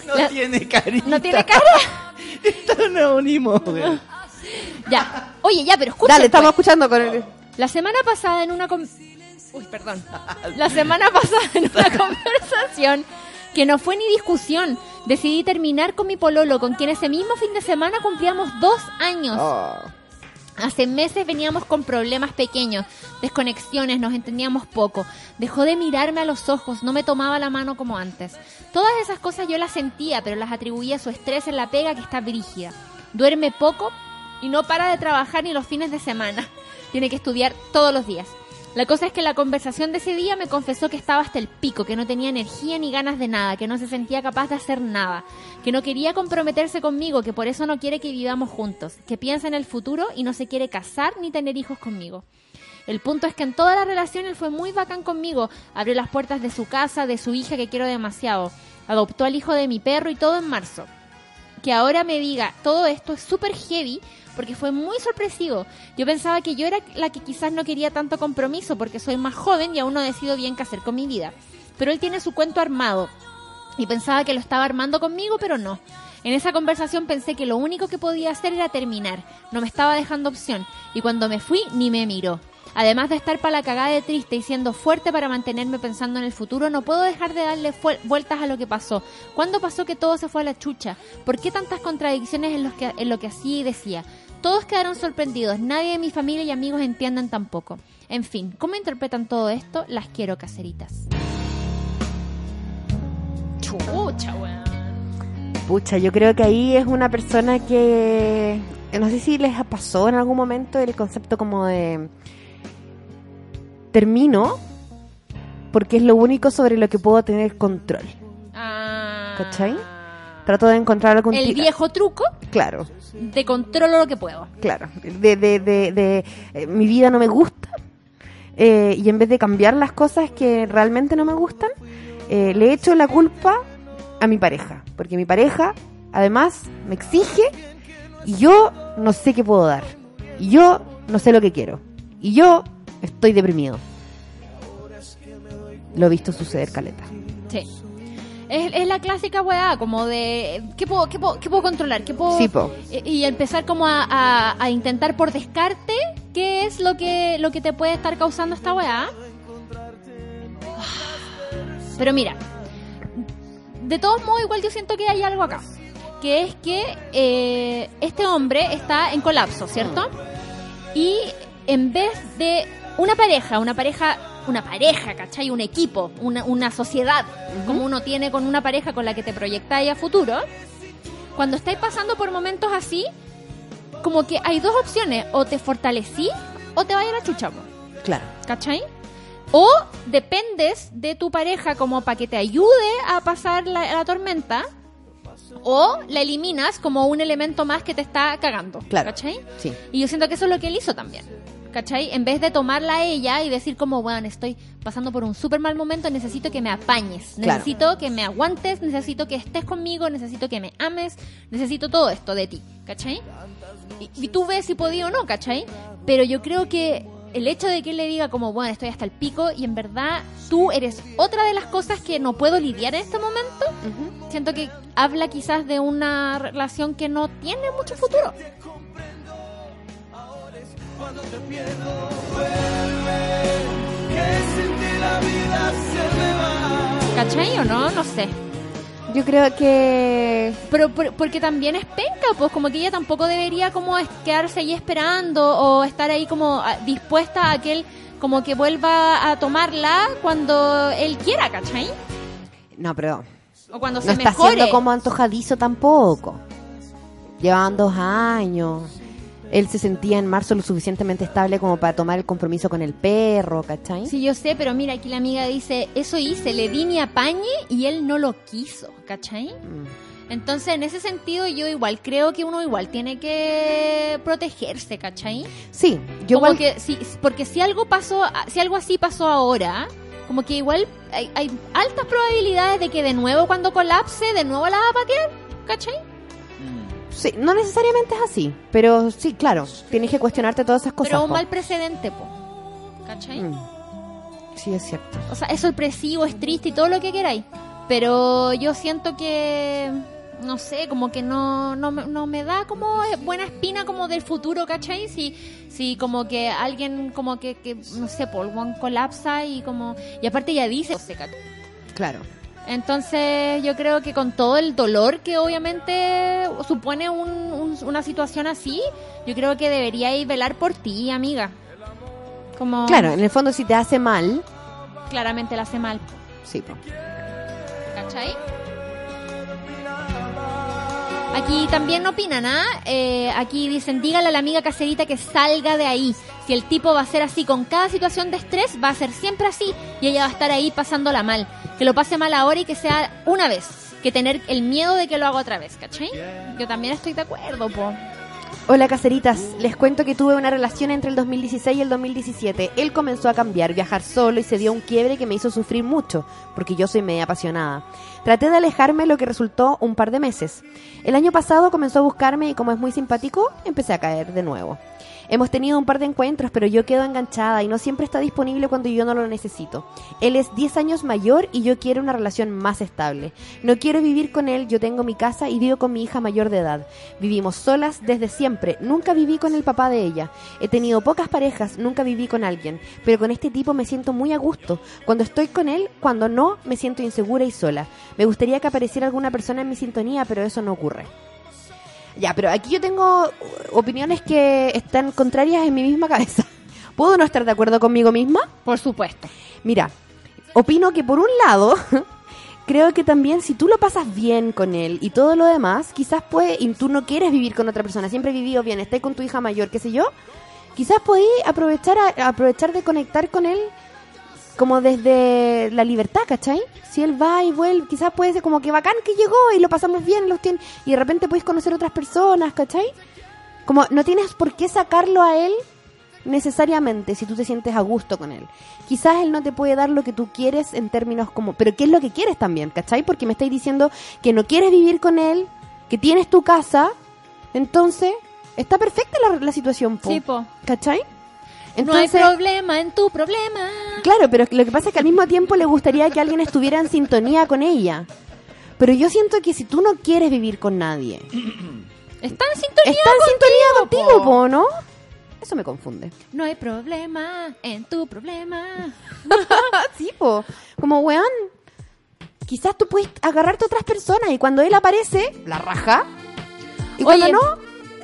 No La- tiene carita. ¿No tiene cara? [LAUGHS] Está anónimo, güey. Ya. Oye, ya, pero escucha. Dale, estamos pues. escuchando con el... La semana pasada en una... con- Uy, perdón. [LAUGHS] La semana pasada en una [LAUGHS] conversación que no fue ni discusión, decidí terminar con mi pololo, con quien ese mismo fin de semana cumplíamos dos años. Hace meses veníamos con problemas pequeños, desconexiones, nos entendíamos poco. Dejó de mirarme a los ojos, no me tomaba la mano como antes. Todas esas cosas yo las sentía, pero las atribuía a su estrés en la pega que está brígida. Duerme poco y no para de trabajar ni los fines de semana. Tiene que estudiar todos los días. La cosa es que la conversación de ese día me confesó que estaba hasta el pico, que no tenía energía ni ganas de nada, que no se sentía capaz de hacer nada, que no quería comprometerse conmigo, que por eso no quiere que vivamos juntos, que piensa en el futuro y no se quiere casar ni tener hijos conmigo. El punto es que en toda la relación él fue muy bacán conmigo, abrió las puertas de su casa, de su hija que quiero demasiado. Adoptó al hijo de mi perro y todo en marzo. Que ahora me diga todo esto es súper heavy porque fue muy sorpresivo. Yo pensaba que yo era la que quizás no quería tanto compromiso porque soy más joven y aún no decido bien qué hacer con mi vida. Pero él tiene su cuento armado y pensaba que lo estaba armando conmigo, pero no. En esa conversación pensé que lo único que podía hacer era terminar. No me estaba dejando opción. Y cuando me fui, ni me miró. Además de estar para la cagada de triste y siendo fuerte para mantenerme pensando en el futuro, no puedo dejar de darle vueltas a lo que pasó. ¿Cuándo pasó que todo se fue a la chucha? ¿Por qué tantas contradicciones en, los que, en lo que hacía y decía? Todos quedaron sorprendidos, nadie de mi familia y amigos entienden tampoco. En fin, ¿cómo interpretan todo esto? Las quiero caseritas. Chucha, weón. Pucha, yo creo que ahí es una persona que no sé si les pasó en algún momento el concepto como de termino porque es lo único sobre lo que puedo tener control. ¿Cachai? Trato de encontrar algún. El viejo truco Claro, de controlo lo que puedo. claro. De, de, de, de, eh, mi vida no me gusta eh, y en vez de cambiar las cosas que realmente no me gustan, eh, le echo la culpa a mi pareja. Porque mi pareja, además, me exige y yo no sé qué puedo dar. Y yo no sé lo que quiero. Y yo estoy deprimido. Lo he visto suceder, Caleta. Es, es la clásica weá, como de ¿qué puedo, qué puedo, qué puedo controlar? ¿Qué puedo? Sí, po. Y, y empezar como a, a- a intentar por descarte qué es lo que, lo que te puede estar causando esta weá. Pero mira, de todos modos igual yo siento que hay algo acá. Que es que eh, este hombre está en colapso, ¿cierto? Y en vez de una pareja, una pareja, una pareja, ¿cachai? Un equipo, una, una sociedad, como uno tiene con una pareja con la que te proyectáis a futuro, cuando estáis pasando por momentos así, como que hay dos opciones, o te fortalecí o te vayas a la chucha, Claro. ¿cachai? O dependes de tu pareja como para que te ayude a pasar la, la tormenta, o la eliminas como un elemento más que te está cagando, Claro. ¿cachai? Sí. Y yo siento que eso es lo que él hizo también. ¿Cachai? En vez de tomarla a ella y decir como, bueno, estoy pasando por un súper mal momento, necesito que me apañes, Claro. necesito que me aguantes, necesito que estés conmigo, necesito que me ames, necesito todo esto de ti, ¿cachai? Y, y tú ves si podía o no, ¿cachai? Pero yo creo que el hecho de que él le diga como, bueno, estoy hasta el pico y en verdad tú eres otra de las cosas que no puedo lidiar en este momento, siento que habla quizás de una relación que no tiene mucho futuro. Cuando te pierdo, vuelve, que sin ti la vida se me va. ¿Cachai o no? No sé. Yo creo que... Pero por- porque también es penca, pues como que ella tampoco debería como quedarse ahí esperando o estar ahí como ah, dispuesta a que él como que vuelva a tomarla cuando él quiera, ¿cachai? No, pero O cuando no se está mejore. siendo como antojadizo tampoco. Llevaban dos años. Él se sentía en marzo lo suficientemente estable como para tomar el compromiso con el perro, ¿cachai? Sí, yo sé, pero mira, aquí la amiga dice, eso hice, le di mi apañe y él no lo quiso, ¿cachai? Mm. Entonces, en ese sentido, yo igual creo que uno igual tiene que protegerse, ¿cachai? Sí, yo como igual... que si, porque si algo pasó, si algo así pasó ahora, como que igual hay, hay altas probabilidades de que de nuevo cuando colapse, de nuevo la va a patear, ¿cachai? Sí, no necesariamente es así, pero sí, claro, tienes que cuestionarte todas esas cosas. Pero un po. mal precedente, po. ¿Cachai? Mm. Sí, es cierto. O sea, es sorpresivo, es triste y todo lo que queráis. Pero yo siento que, no sé, como que no, no, me- no me da como buena espina como del futuro, ¿cachai? Si, si como que alguien como que, que no sé, por one colapsa y como... Y aparte ya dice... Claro. Entonces yo creo que con todo el dolor que obviamente supone un- un- una situación así, yo creo que deberíais velar por ti, amiga. Como Claro, en el fondo si te hace mal, claramente la hace mal, sí, po. ¿cachai? Aquí también no opinan, ¿ah? Eh, aquí dicen, dígale a la amiga caserita que salga de ahí. Si el tipo va a ser así con cada situación de estrés, va a ser siempre así y ella va a estar ahí pasándola mal. Que lo pase mal ahora y que sea una vez. Que tener el miedo de que lo haga otra vez, ¿cachai? Yo también estoy de acuerdo, po. Hola caseritas, les cuento que tuve una relación entre el 2016 y el 2017. Él comenzó a cambiar, viajar solo y se dio un quiebre que me hizo sufrir mucho, porque yo soy media apasionada. Traté de alejarme, lo que resultó un par de meses. El año pasado comenzó a buscarme y como es muy simpático, empecé a caer de nuevo. Hemos tenido un par de encuentros, pero yo quedo enganchada y no siempre está disponible cuando yo no lo necesito. Él es 10 años mayor y yo quiero una relación más estable. No quiero vivir con él, yo tengo mi casa y vivo con mi hija mayor de edad. Vivimos solas desde siempre, nunca viví con el papá de ella. He tenido pocas parejas, nunca viví con alguien, pero con este tipo me siento muy a gusto. Cuando estoy con él, cuando no, me siento insegura y sola. Me gustaría que apareciera alguna persona en mi sintonía, pero eso no ocurre. Ya, pero aquí yo tengo opiniones que están contrarias en mi misma cabeza. [LAUGHS] ¿Puedo no estar de acuerdo conmigo misma? Por supuesto. Mira, opino que por un lado, [LAUGHS] creo que también si tú lo pasas bien con él y todo lo demás, quizás puede, y tú no quieres vivir con otra persona, siempre he vivido bien, estés con tu hija mayor, qué sé yo, quizás podéis aprovechar, a- aprovechar de conectar con él como desde la libertad, ¿cachai? Si él va y vuelve, quizás puede ser como que bacán que llegó y lo pasamos bien, los tien- y de repente puedes conocer otras personas, ¿cachai? Como no tienes por qué sacarlo a él necesariamente si tú te sientes a gusto con él. Quizás él no te puede dar lo que tú quieres en términos como, pero ¿qué es lo que quieres también, ¿cachai? Porque me estáis diciendo que no quieres vivir con él, que tienes tu casa, entonces está perfecta la, la situación, po, Sí, po. ¿cachai? No hay problema en tu problema. Claro, pero lo que pasa es que al mismo tiempo le gustaría que alguien estuviera en sintonía con ella. Pero yo siento que si tú no quieres vivir con nadie, [CLEARS THROAT] Está en sintonía está en sintonía contigo, contigo, po. ¿no? Eso me confunde. No hay problema en tu problema. [LAUGHS] sí, po. Como, weón, quizás tú puedes agarrarte a otras personas y cuando él aparece, la raja. Y cuando Oye, no,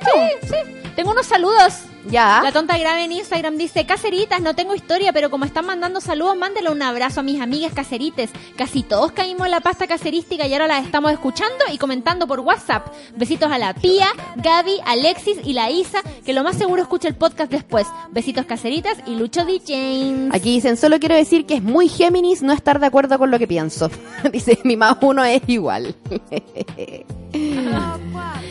Sí, sí. Tengo unos saludos. Ya. La tonta grave en Instagram dice, caseritas, no tengo historia, pero como están mandando saludos, mándele un abrazo a mis amigas caserites. Casi todos caímos en la pasta caserística y ahora las estamos escuchando y comentando por WhatsApp. Besitos a la Pía, Gaby, Alexis y la Isa, que lo más seguro escucha el podcast después. Besitos caseritas y Lucho D. James. Aquí dicen, solo quiero decir que es muy Géminis no estar de acuerdo con lo que pienso. [LAUGHS] Dice, mi más uno es igual. [LAUGHS]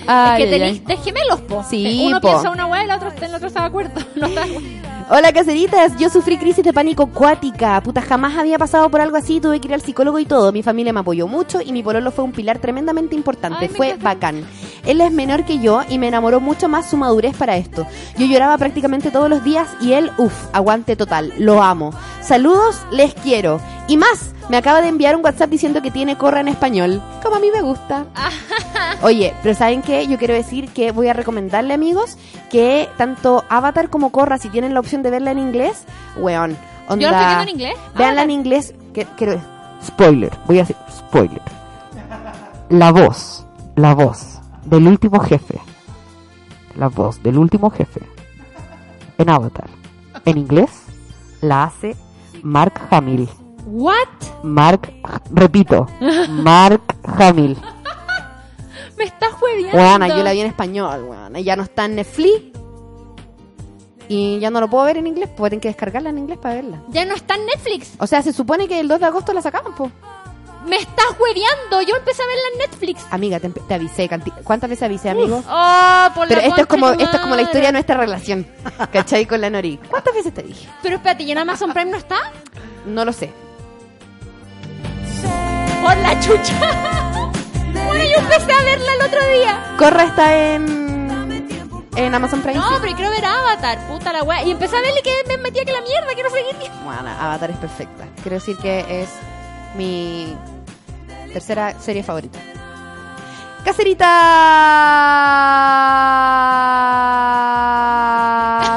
Ay, es que tenéis gemelos, po. Sí, Uno po. piensa una weá y el otro, el otro está de acuerdo. [LAUGHS] No está de acuerdo. Hola caseritas, yo sufrí crisis de pánico acuática. Puta, jamás había pasado por algo así, tuve que ir al psicólogo y todo. Mi familia me apoyó mucho y mi pololo fue un pilar tremendamente importante. Ay, fue bacán. Él es menor que yo y me enamoró mucho más su madurez para esto. Yo lloraba prácticamente todos los días y él, uff, aguante total. Lo amo. Saludos, les quiero. Y más, me acaba de enviar un WhatsApp diciendo que tiene corra en español. Como a mí me gusta. [LAUGHS] Oye, pero ¿saben qué? Yo quiero decir que voy a recomendarle, amigos, que tanto Avatar como Corra, si tienen la opción de verla en inglés, weón. Onda, Yo la estoy viendo en inglés. Veanla en inglés. Que, quiero- spoiler, voy a decir spoiler. La voz, la voz del último jefe. La voz del último jefe. En Avatar. En inglés, la hace Mark Hamill. What? Mark, repito, [LAUGHS] Mark Hamill. Me estás juegueando. Weona, yo la vi en español, weona. Ya no está en Netflix. Y ya no lo puedo ver en inglés, pues tienen que descargarla en inglés para verla. Ya no está en Netflix. O sea, se supone que el 2 de agosto la sacaban, pues. Me estás hueveando. Yo empecé a verla en Netflix. Amiga, te, te avisé. ¿Cuántas veces avisé, amigo? Oh, por Pero la esto es como esto es como la historia de nuestra relación. ¿Cachai? Con la Nori. ¿Cuántas veces te dije? Pero espérate, ¿y en Amazon Prime no está? No lo sé. Por la chucha. [LAUGHS] Bueno, yo empecé a verla el otro día. Corra está en en Amazon Prime. No, pero quiero ver Avatar, puta la wea. Y empecé a verle que me metía que la mierda, quiero seguir. Bueno, Avatar es perfecta. Quiero decir que es mi tercera serie favorita. ¡Caserita!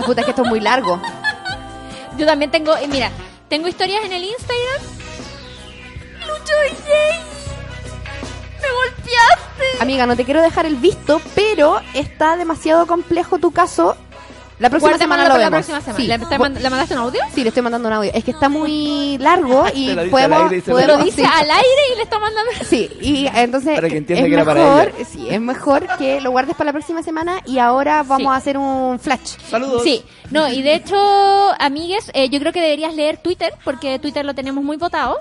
[LAUGHS] Puta, es que esto es muy largo. Yo también tengo, mira, tengo historias en el Instagram. Lucho DJ. Me golpeaste. Amiga, no te quiero dejar el visto, pero está demasiado complejo tu caso. La próxima Guardémoslo semana lo para la vemos. próxima semana. Sí. ¿Le, te mand- ¿le mandaste un audio? Sí, le estoy mandando un audio. Es que está muy largo [LAUGHS] y lo podemos, lo podemos- Lo dice sí. al aire y le está mandando. Sí, y entonces Para que entienda es que era para mejor, ella. sí, es mejor que lo guardes para la próxima semana y ahora vamos Sí. a hacer un flash. Saludos. Sí, no, y de hecho, amigues, eh, yo creo que deberías leer Twitter, porque Twitter lo tenemos muy votado.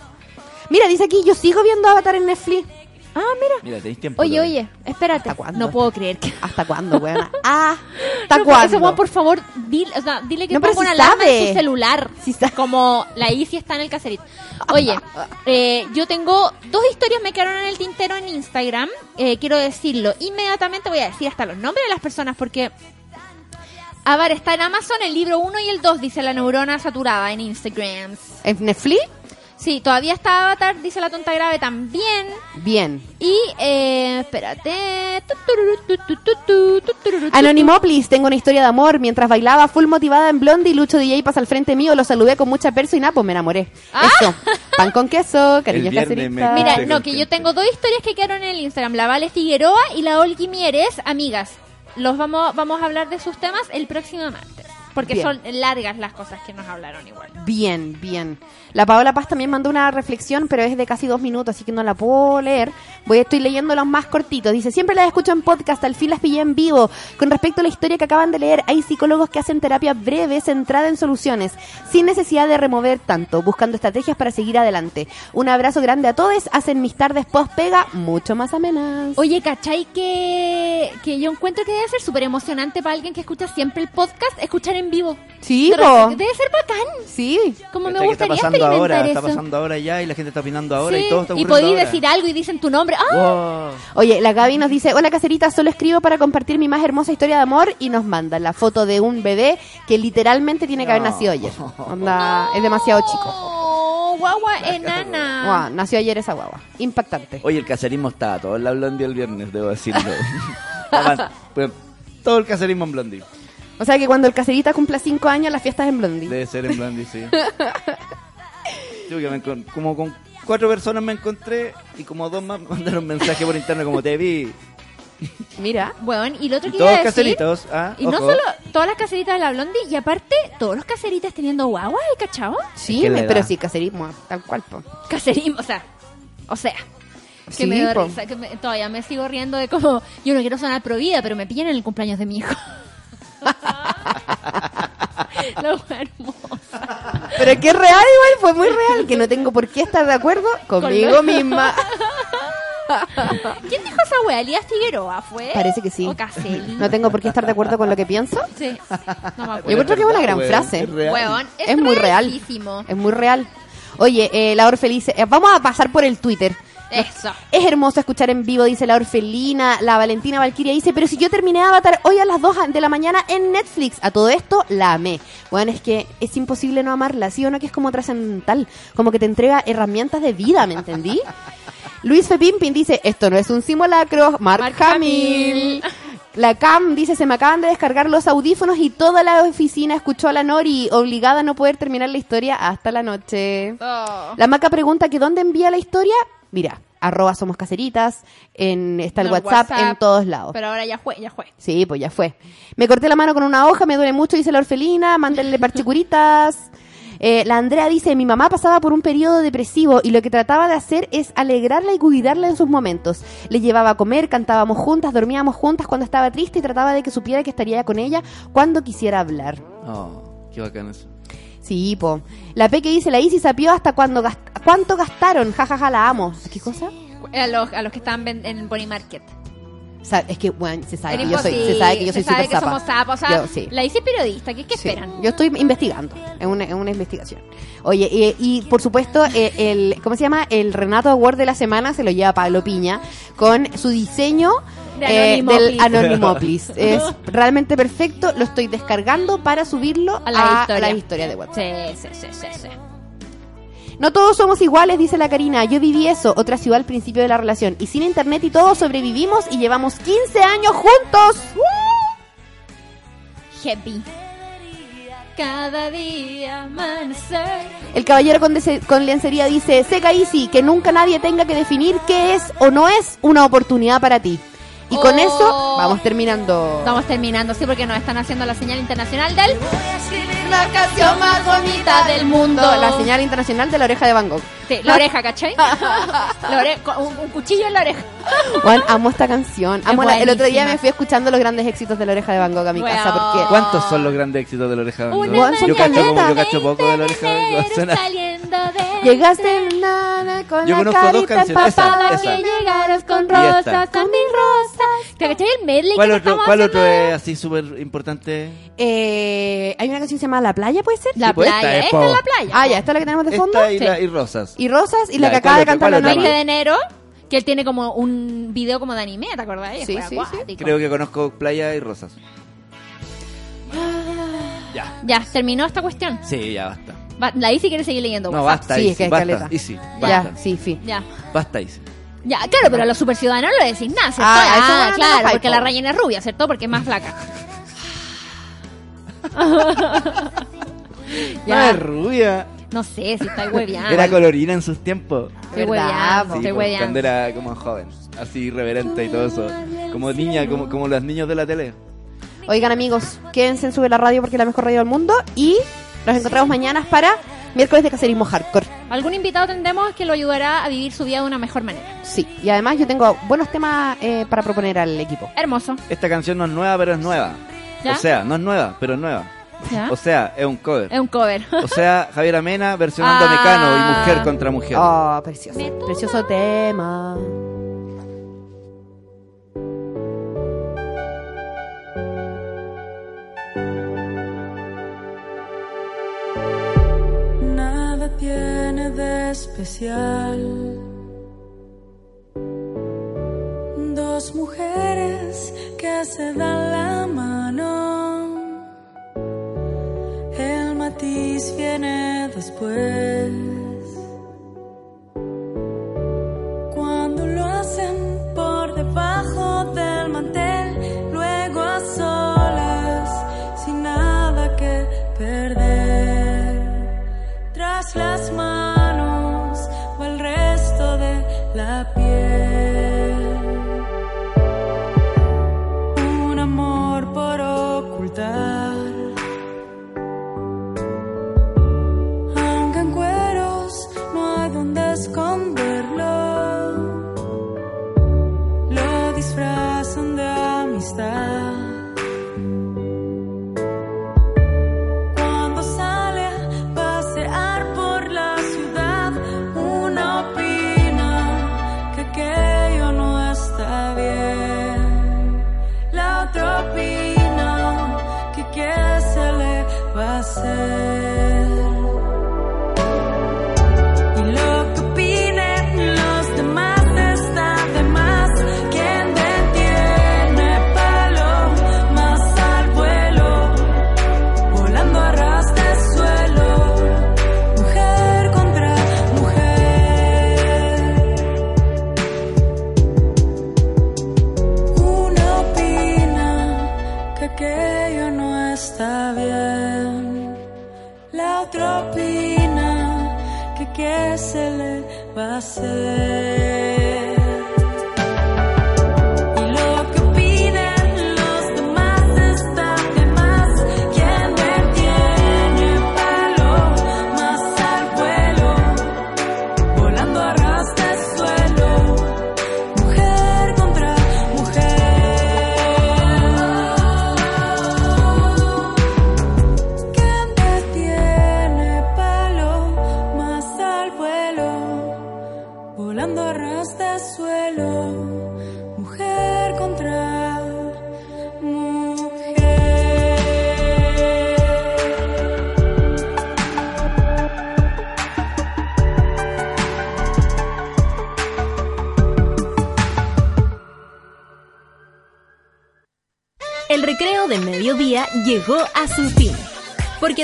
Mira, dice aquí, yo sigo viendo Avatar en Netflix. Ah, mira. Mira, tenéis tiempo. Oye, todavía. oye, espérate. cuándo? No puedo creer que. ¿Hasta cuándo, weona? [LAUGHS] Ah, ¿hasta No, cuándo? ese weón, por favor, dile, o sea, dile que No, ponga si una alarma en su celular. Como la Isi está en el caserito. [LAUGHS] Oye, eh, yo tengo dos historias me quedaron en el tintero en Instagram. Eh, quiero decirlo. Inmediatamente voy a decir hasta los nombres de las personas porque. A ver, está en Amazon el libro 1 y el 2, dice la neurona saturada en Instagram. ¿En Netflix? Sí, todavía está Avatar, dice la tonta grave también. Bien. Y, eh, espérate. Anonimoplis, tengo una historia de amor. Mientras bailaba full motivada en Blondie, Lucho DJ pasa al frente mío, lo saludé con mucha perso y nada, pues me enamoré. Eso. Pan con queso, me- Mira, no, que yo tengo dos historias que quedaron en el Instagram. La Vale Figueroa y la Olgi Mieres, amigas. Los vamos, vamos a hablar de sus temas el próximo martes. Porque Bien. son largas las cosas que nos hablaron igual. Bien, bien. La Paola Paz también mandó una reflexión, pero es de casi dos minutos, así que no la puedo leer. Voy, estoy leyendo los más cortitos. Dice, siempre las escucho en podcast, al fin las pillé en vivo. Con respecto a la historia que acaban de leer, hay psicólogos que hacen terapia breve, centrada en soluciones, sin necesidad de remover tanto, buscando estrategias para seguir adelante. Un abrazo grande a todos, hacen mis tardes post pega mucho más amenas. Oye, ¿cachai que, que yo encuentro que debe ser súper emocionante para alguien que escucha siempre el podcast, escuchar en vivo? Sí, repente- Debe ser bacán. Sí. Como me ¿Cachai que está gustaría pasando experimentar ahora, eso. está pasando ahora ya y la gente está opinando ahora Sí, y todo está y podéis decir algo y dicen tu nombre. ¡Ah! Wow. Oye, la Gaby nos dice, hola caserita, solo escribo para compartir mi más hermosa historia de amor y nos manda la foto de un bebé que literalmente tiene que haber nacido ayer. [LAUGHS] Onda, es demasiado chico. Oh, guagua enana. Guau, nació ayer esa guagua. Impactante. Oye, el caserismo estaba todo en la Blondie el viernes, debo decirlo. [LAUGHS] Pues, todo el caserismo en Blondie. O sea que cuando el caserita cumpla cinco años, las fiestas en Blondie. Debe ser en Blondie, sí. [LAUGHS] Sí, porque me como con cuatro personas me encontré y como dos más me mandaron mensaje por interno como te vi. Mira. Bueno, y lo otro Y que todos iba a decir... caseritos, ah, Y no solo todas las caseritas de la Blondie, y aparte todos los caseritas teniendo guagua, ¿eh, cachao? Sí, Es que pero sí, caserismo, tal cual. po. Caserismo, o sea, o sea, que Sí, me da risa, que me- todavía me sigo riendo de como, yo no quiero sonar prohibida, pero me pillan en el cumpleaños de mi hijo. Lo hermosa. Pero es que es real igual, fue muy real, que no tengo por qué estar de acuerdo conmigo misma. ¿Quién dijo esa wea? ¿Elías Figueroa fue? Parece que sí. ¿O Caselli? No tengo por qué estar de acuerdo con lo que pienso. Sí, no me acuerdo. Yo creo que es una gran weón, frase. es real. Weón, es, Es muy real. realísimo. Es muy real. Oye, eh, la Orfelice, eh, vamos a pasar por el Twitter. Eso. Es hermoso escuchar en vivo, dice la Orfelina. La Valentina Valkyria dice, pero si yo terminé Avatar hoy a las 2 de la mañana en Netflix. A todo esto, la amé. Bueno, es que es imposible no amarla, ¿sí o no? Que es como trascendental. Como que te entrega herramientas de vida, ¿me entendí? [LAUGHS] Luis Fepimpin dice, esto no es un simulacro. Mark, Mark Hamill. La Cam dice, se me acaban de descargar los audífonos y toda la oficina escuchó a la Nori, obligada a no poder terminar la historia hasta la noche. Oh. La Maca pregunta que dónde envía la historia. Mira, arroba somos caseritas, en, está el WhatsApp, WhatsApp, en todos lados. Pero ahora ya fue, ya fue. Sí, pues ya fue. Me corté la mano con una hoja, me duele mucho, dice la orfelina, mándenle [LAUGHS] parchecuritas. Eh, la Andrea dice, mi mamá pasaba por un periodo depresivo y lo que trataba de hacer es alegrarla y cuidarla en sus momentos. Le llevaba a comer, cantábamos juntas, dormíamos juntas cuando estaba triste y trataba de que supiera que estaría con ella cuando quisiera hablar. Oh, qué bacán eso. Sí, po. La P que dice, la Isi sapió hasta cuando gast- cuánto gastaron, jajaja, la amo. ¿Qué cosa? A los, a los que están ven- en Bonnie Market. Sa- es que, bueno, se sabe, que yo soy, se sabe que yo soy se sabe súper que zapa. somos sapos. O sea, Yo, sí. la hice periodista. ¿Qué, qué Sí, esperan? Yo estoy investigando, es una, una investigación. Oye, y, y, por supuesto, eh, el, ¿cómo se llama? El Renato Award de la semana se lo lleva Pablo Piña con su diseño De eh, del Anonymoplis. [LAUGHS] Es realmente perfecto, lo estoy descargando para subirlo A la historia. la historia de WhatsApp. Sí, sí, sí. No todos somos iguales, dice la Karina. Yo viví eso, otra ciudad al principio de la relación. Y sin internet y todo sobrevivimos y llevamos 15 años juntos. Heavy. Cada día amanecer. El caballero con, con lencería dice, seca easy, que nunca nadie tenga que definir qué es o no es una oportunidad para ti. Y con Oh. eso vamos terminando. Estamos terminando, sí, porque nos están haciendo la señal internacional del... La canción más bonita del mundo. La señal internacional de la oreja de Van Gogh. Sí, la oreja, ¿cachai? La ore- un, un cuchillo en la oreja. Juan, amo esta canción. Amo Es la- el otro día me fui escuchando los grandes éxitos de la oreja de Van Gogh a mi casa porque ¿Cuántos son los grandes éxitos de la oreja? de Van Una Gogh? Yo cacho, mañana yo cacho poco de la oreja. de Van Gogh. [LAUGHS] Llegaste na, na, con Yo la carita esa, empapada. esa. Que llegaras con rosas, con mis rosas. ¿Te cachai el medley ¿Cuál que otro, cuál otro es así súper importante? Eh, hay una canción que se llama La Playa, ¿puede ser? La Sí, pues, playa, esta es po- es la playa. Ah, ya, esta es la que tenemos de fondo. Esta y, Sí. la- y Rosas. Y Rosas y la Ya, que acaba ¿cuál de otra? cantar ¿Cuál la otra? 20 Noemi. de enero, que él tiene como un video como de anime, ¿te acordás? Sí, Fue sí, sí. acuático. Creo que conozco Playa y Rosas. Ya. Ya, terminó esta cuestión. Sí, ya basta. Va- la Isi quiere seguir leyendo. No, WhatsApp. basta, Sí, Isi, es que hay basta, caleta. Isi, Ya, basta. sí, sí. Ya. Basta, Isi. Ya, claro, pero a los super ciudadanos no le decís nada, ¿cierto? Ah, eso Ah, no claro, porque la rellena es rubia, ¿cierto? Porque es más flaca. [LAUGHS] No es rubia. No sé si está hueveando. Era colorina en sus tiempos. Estoy ¿Verdad, hueveando? Sí, estoy pues, cuando era como joven, así irreverente y todo eso. Como niña, como, como los niños de la tele. Oigan, amigos, quédense en Sube la Radio porque es la mejor radio del mundo. Y nos encontramos mañana para miércoles de caserismo hardcore. Algún invitado tendremos que lo ayudará a vivir su vida de una mejor manera. Sí, y además yo tengo buenos temas eh, para proponer al equipo. Hermoso. Esta canción no es nueva, pero es nueva. ¿Ya? O sea, no es nueva, pero es nueva. ¿Ya? O sea, es un cover. Es un cover. O sea, Javier Amena versionando a Ah. Mecano y mujer contra mujer. Oh, precioso. Precioso tema. Nada tiene de especial. Dos mujeres que se dan la mano. El matiz viene después.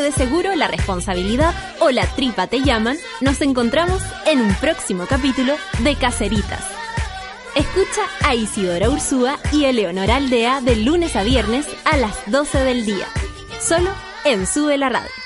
De seguro la responsabilidad o la tripa te llaman, nos encontramos en un próximo capítulo de Caceritas. Escucha a Isidora Ursúa y Eleonora Aldea de lunes a viernes a las 12 del día. Solo en Sube la Radio.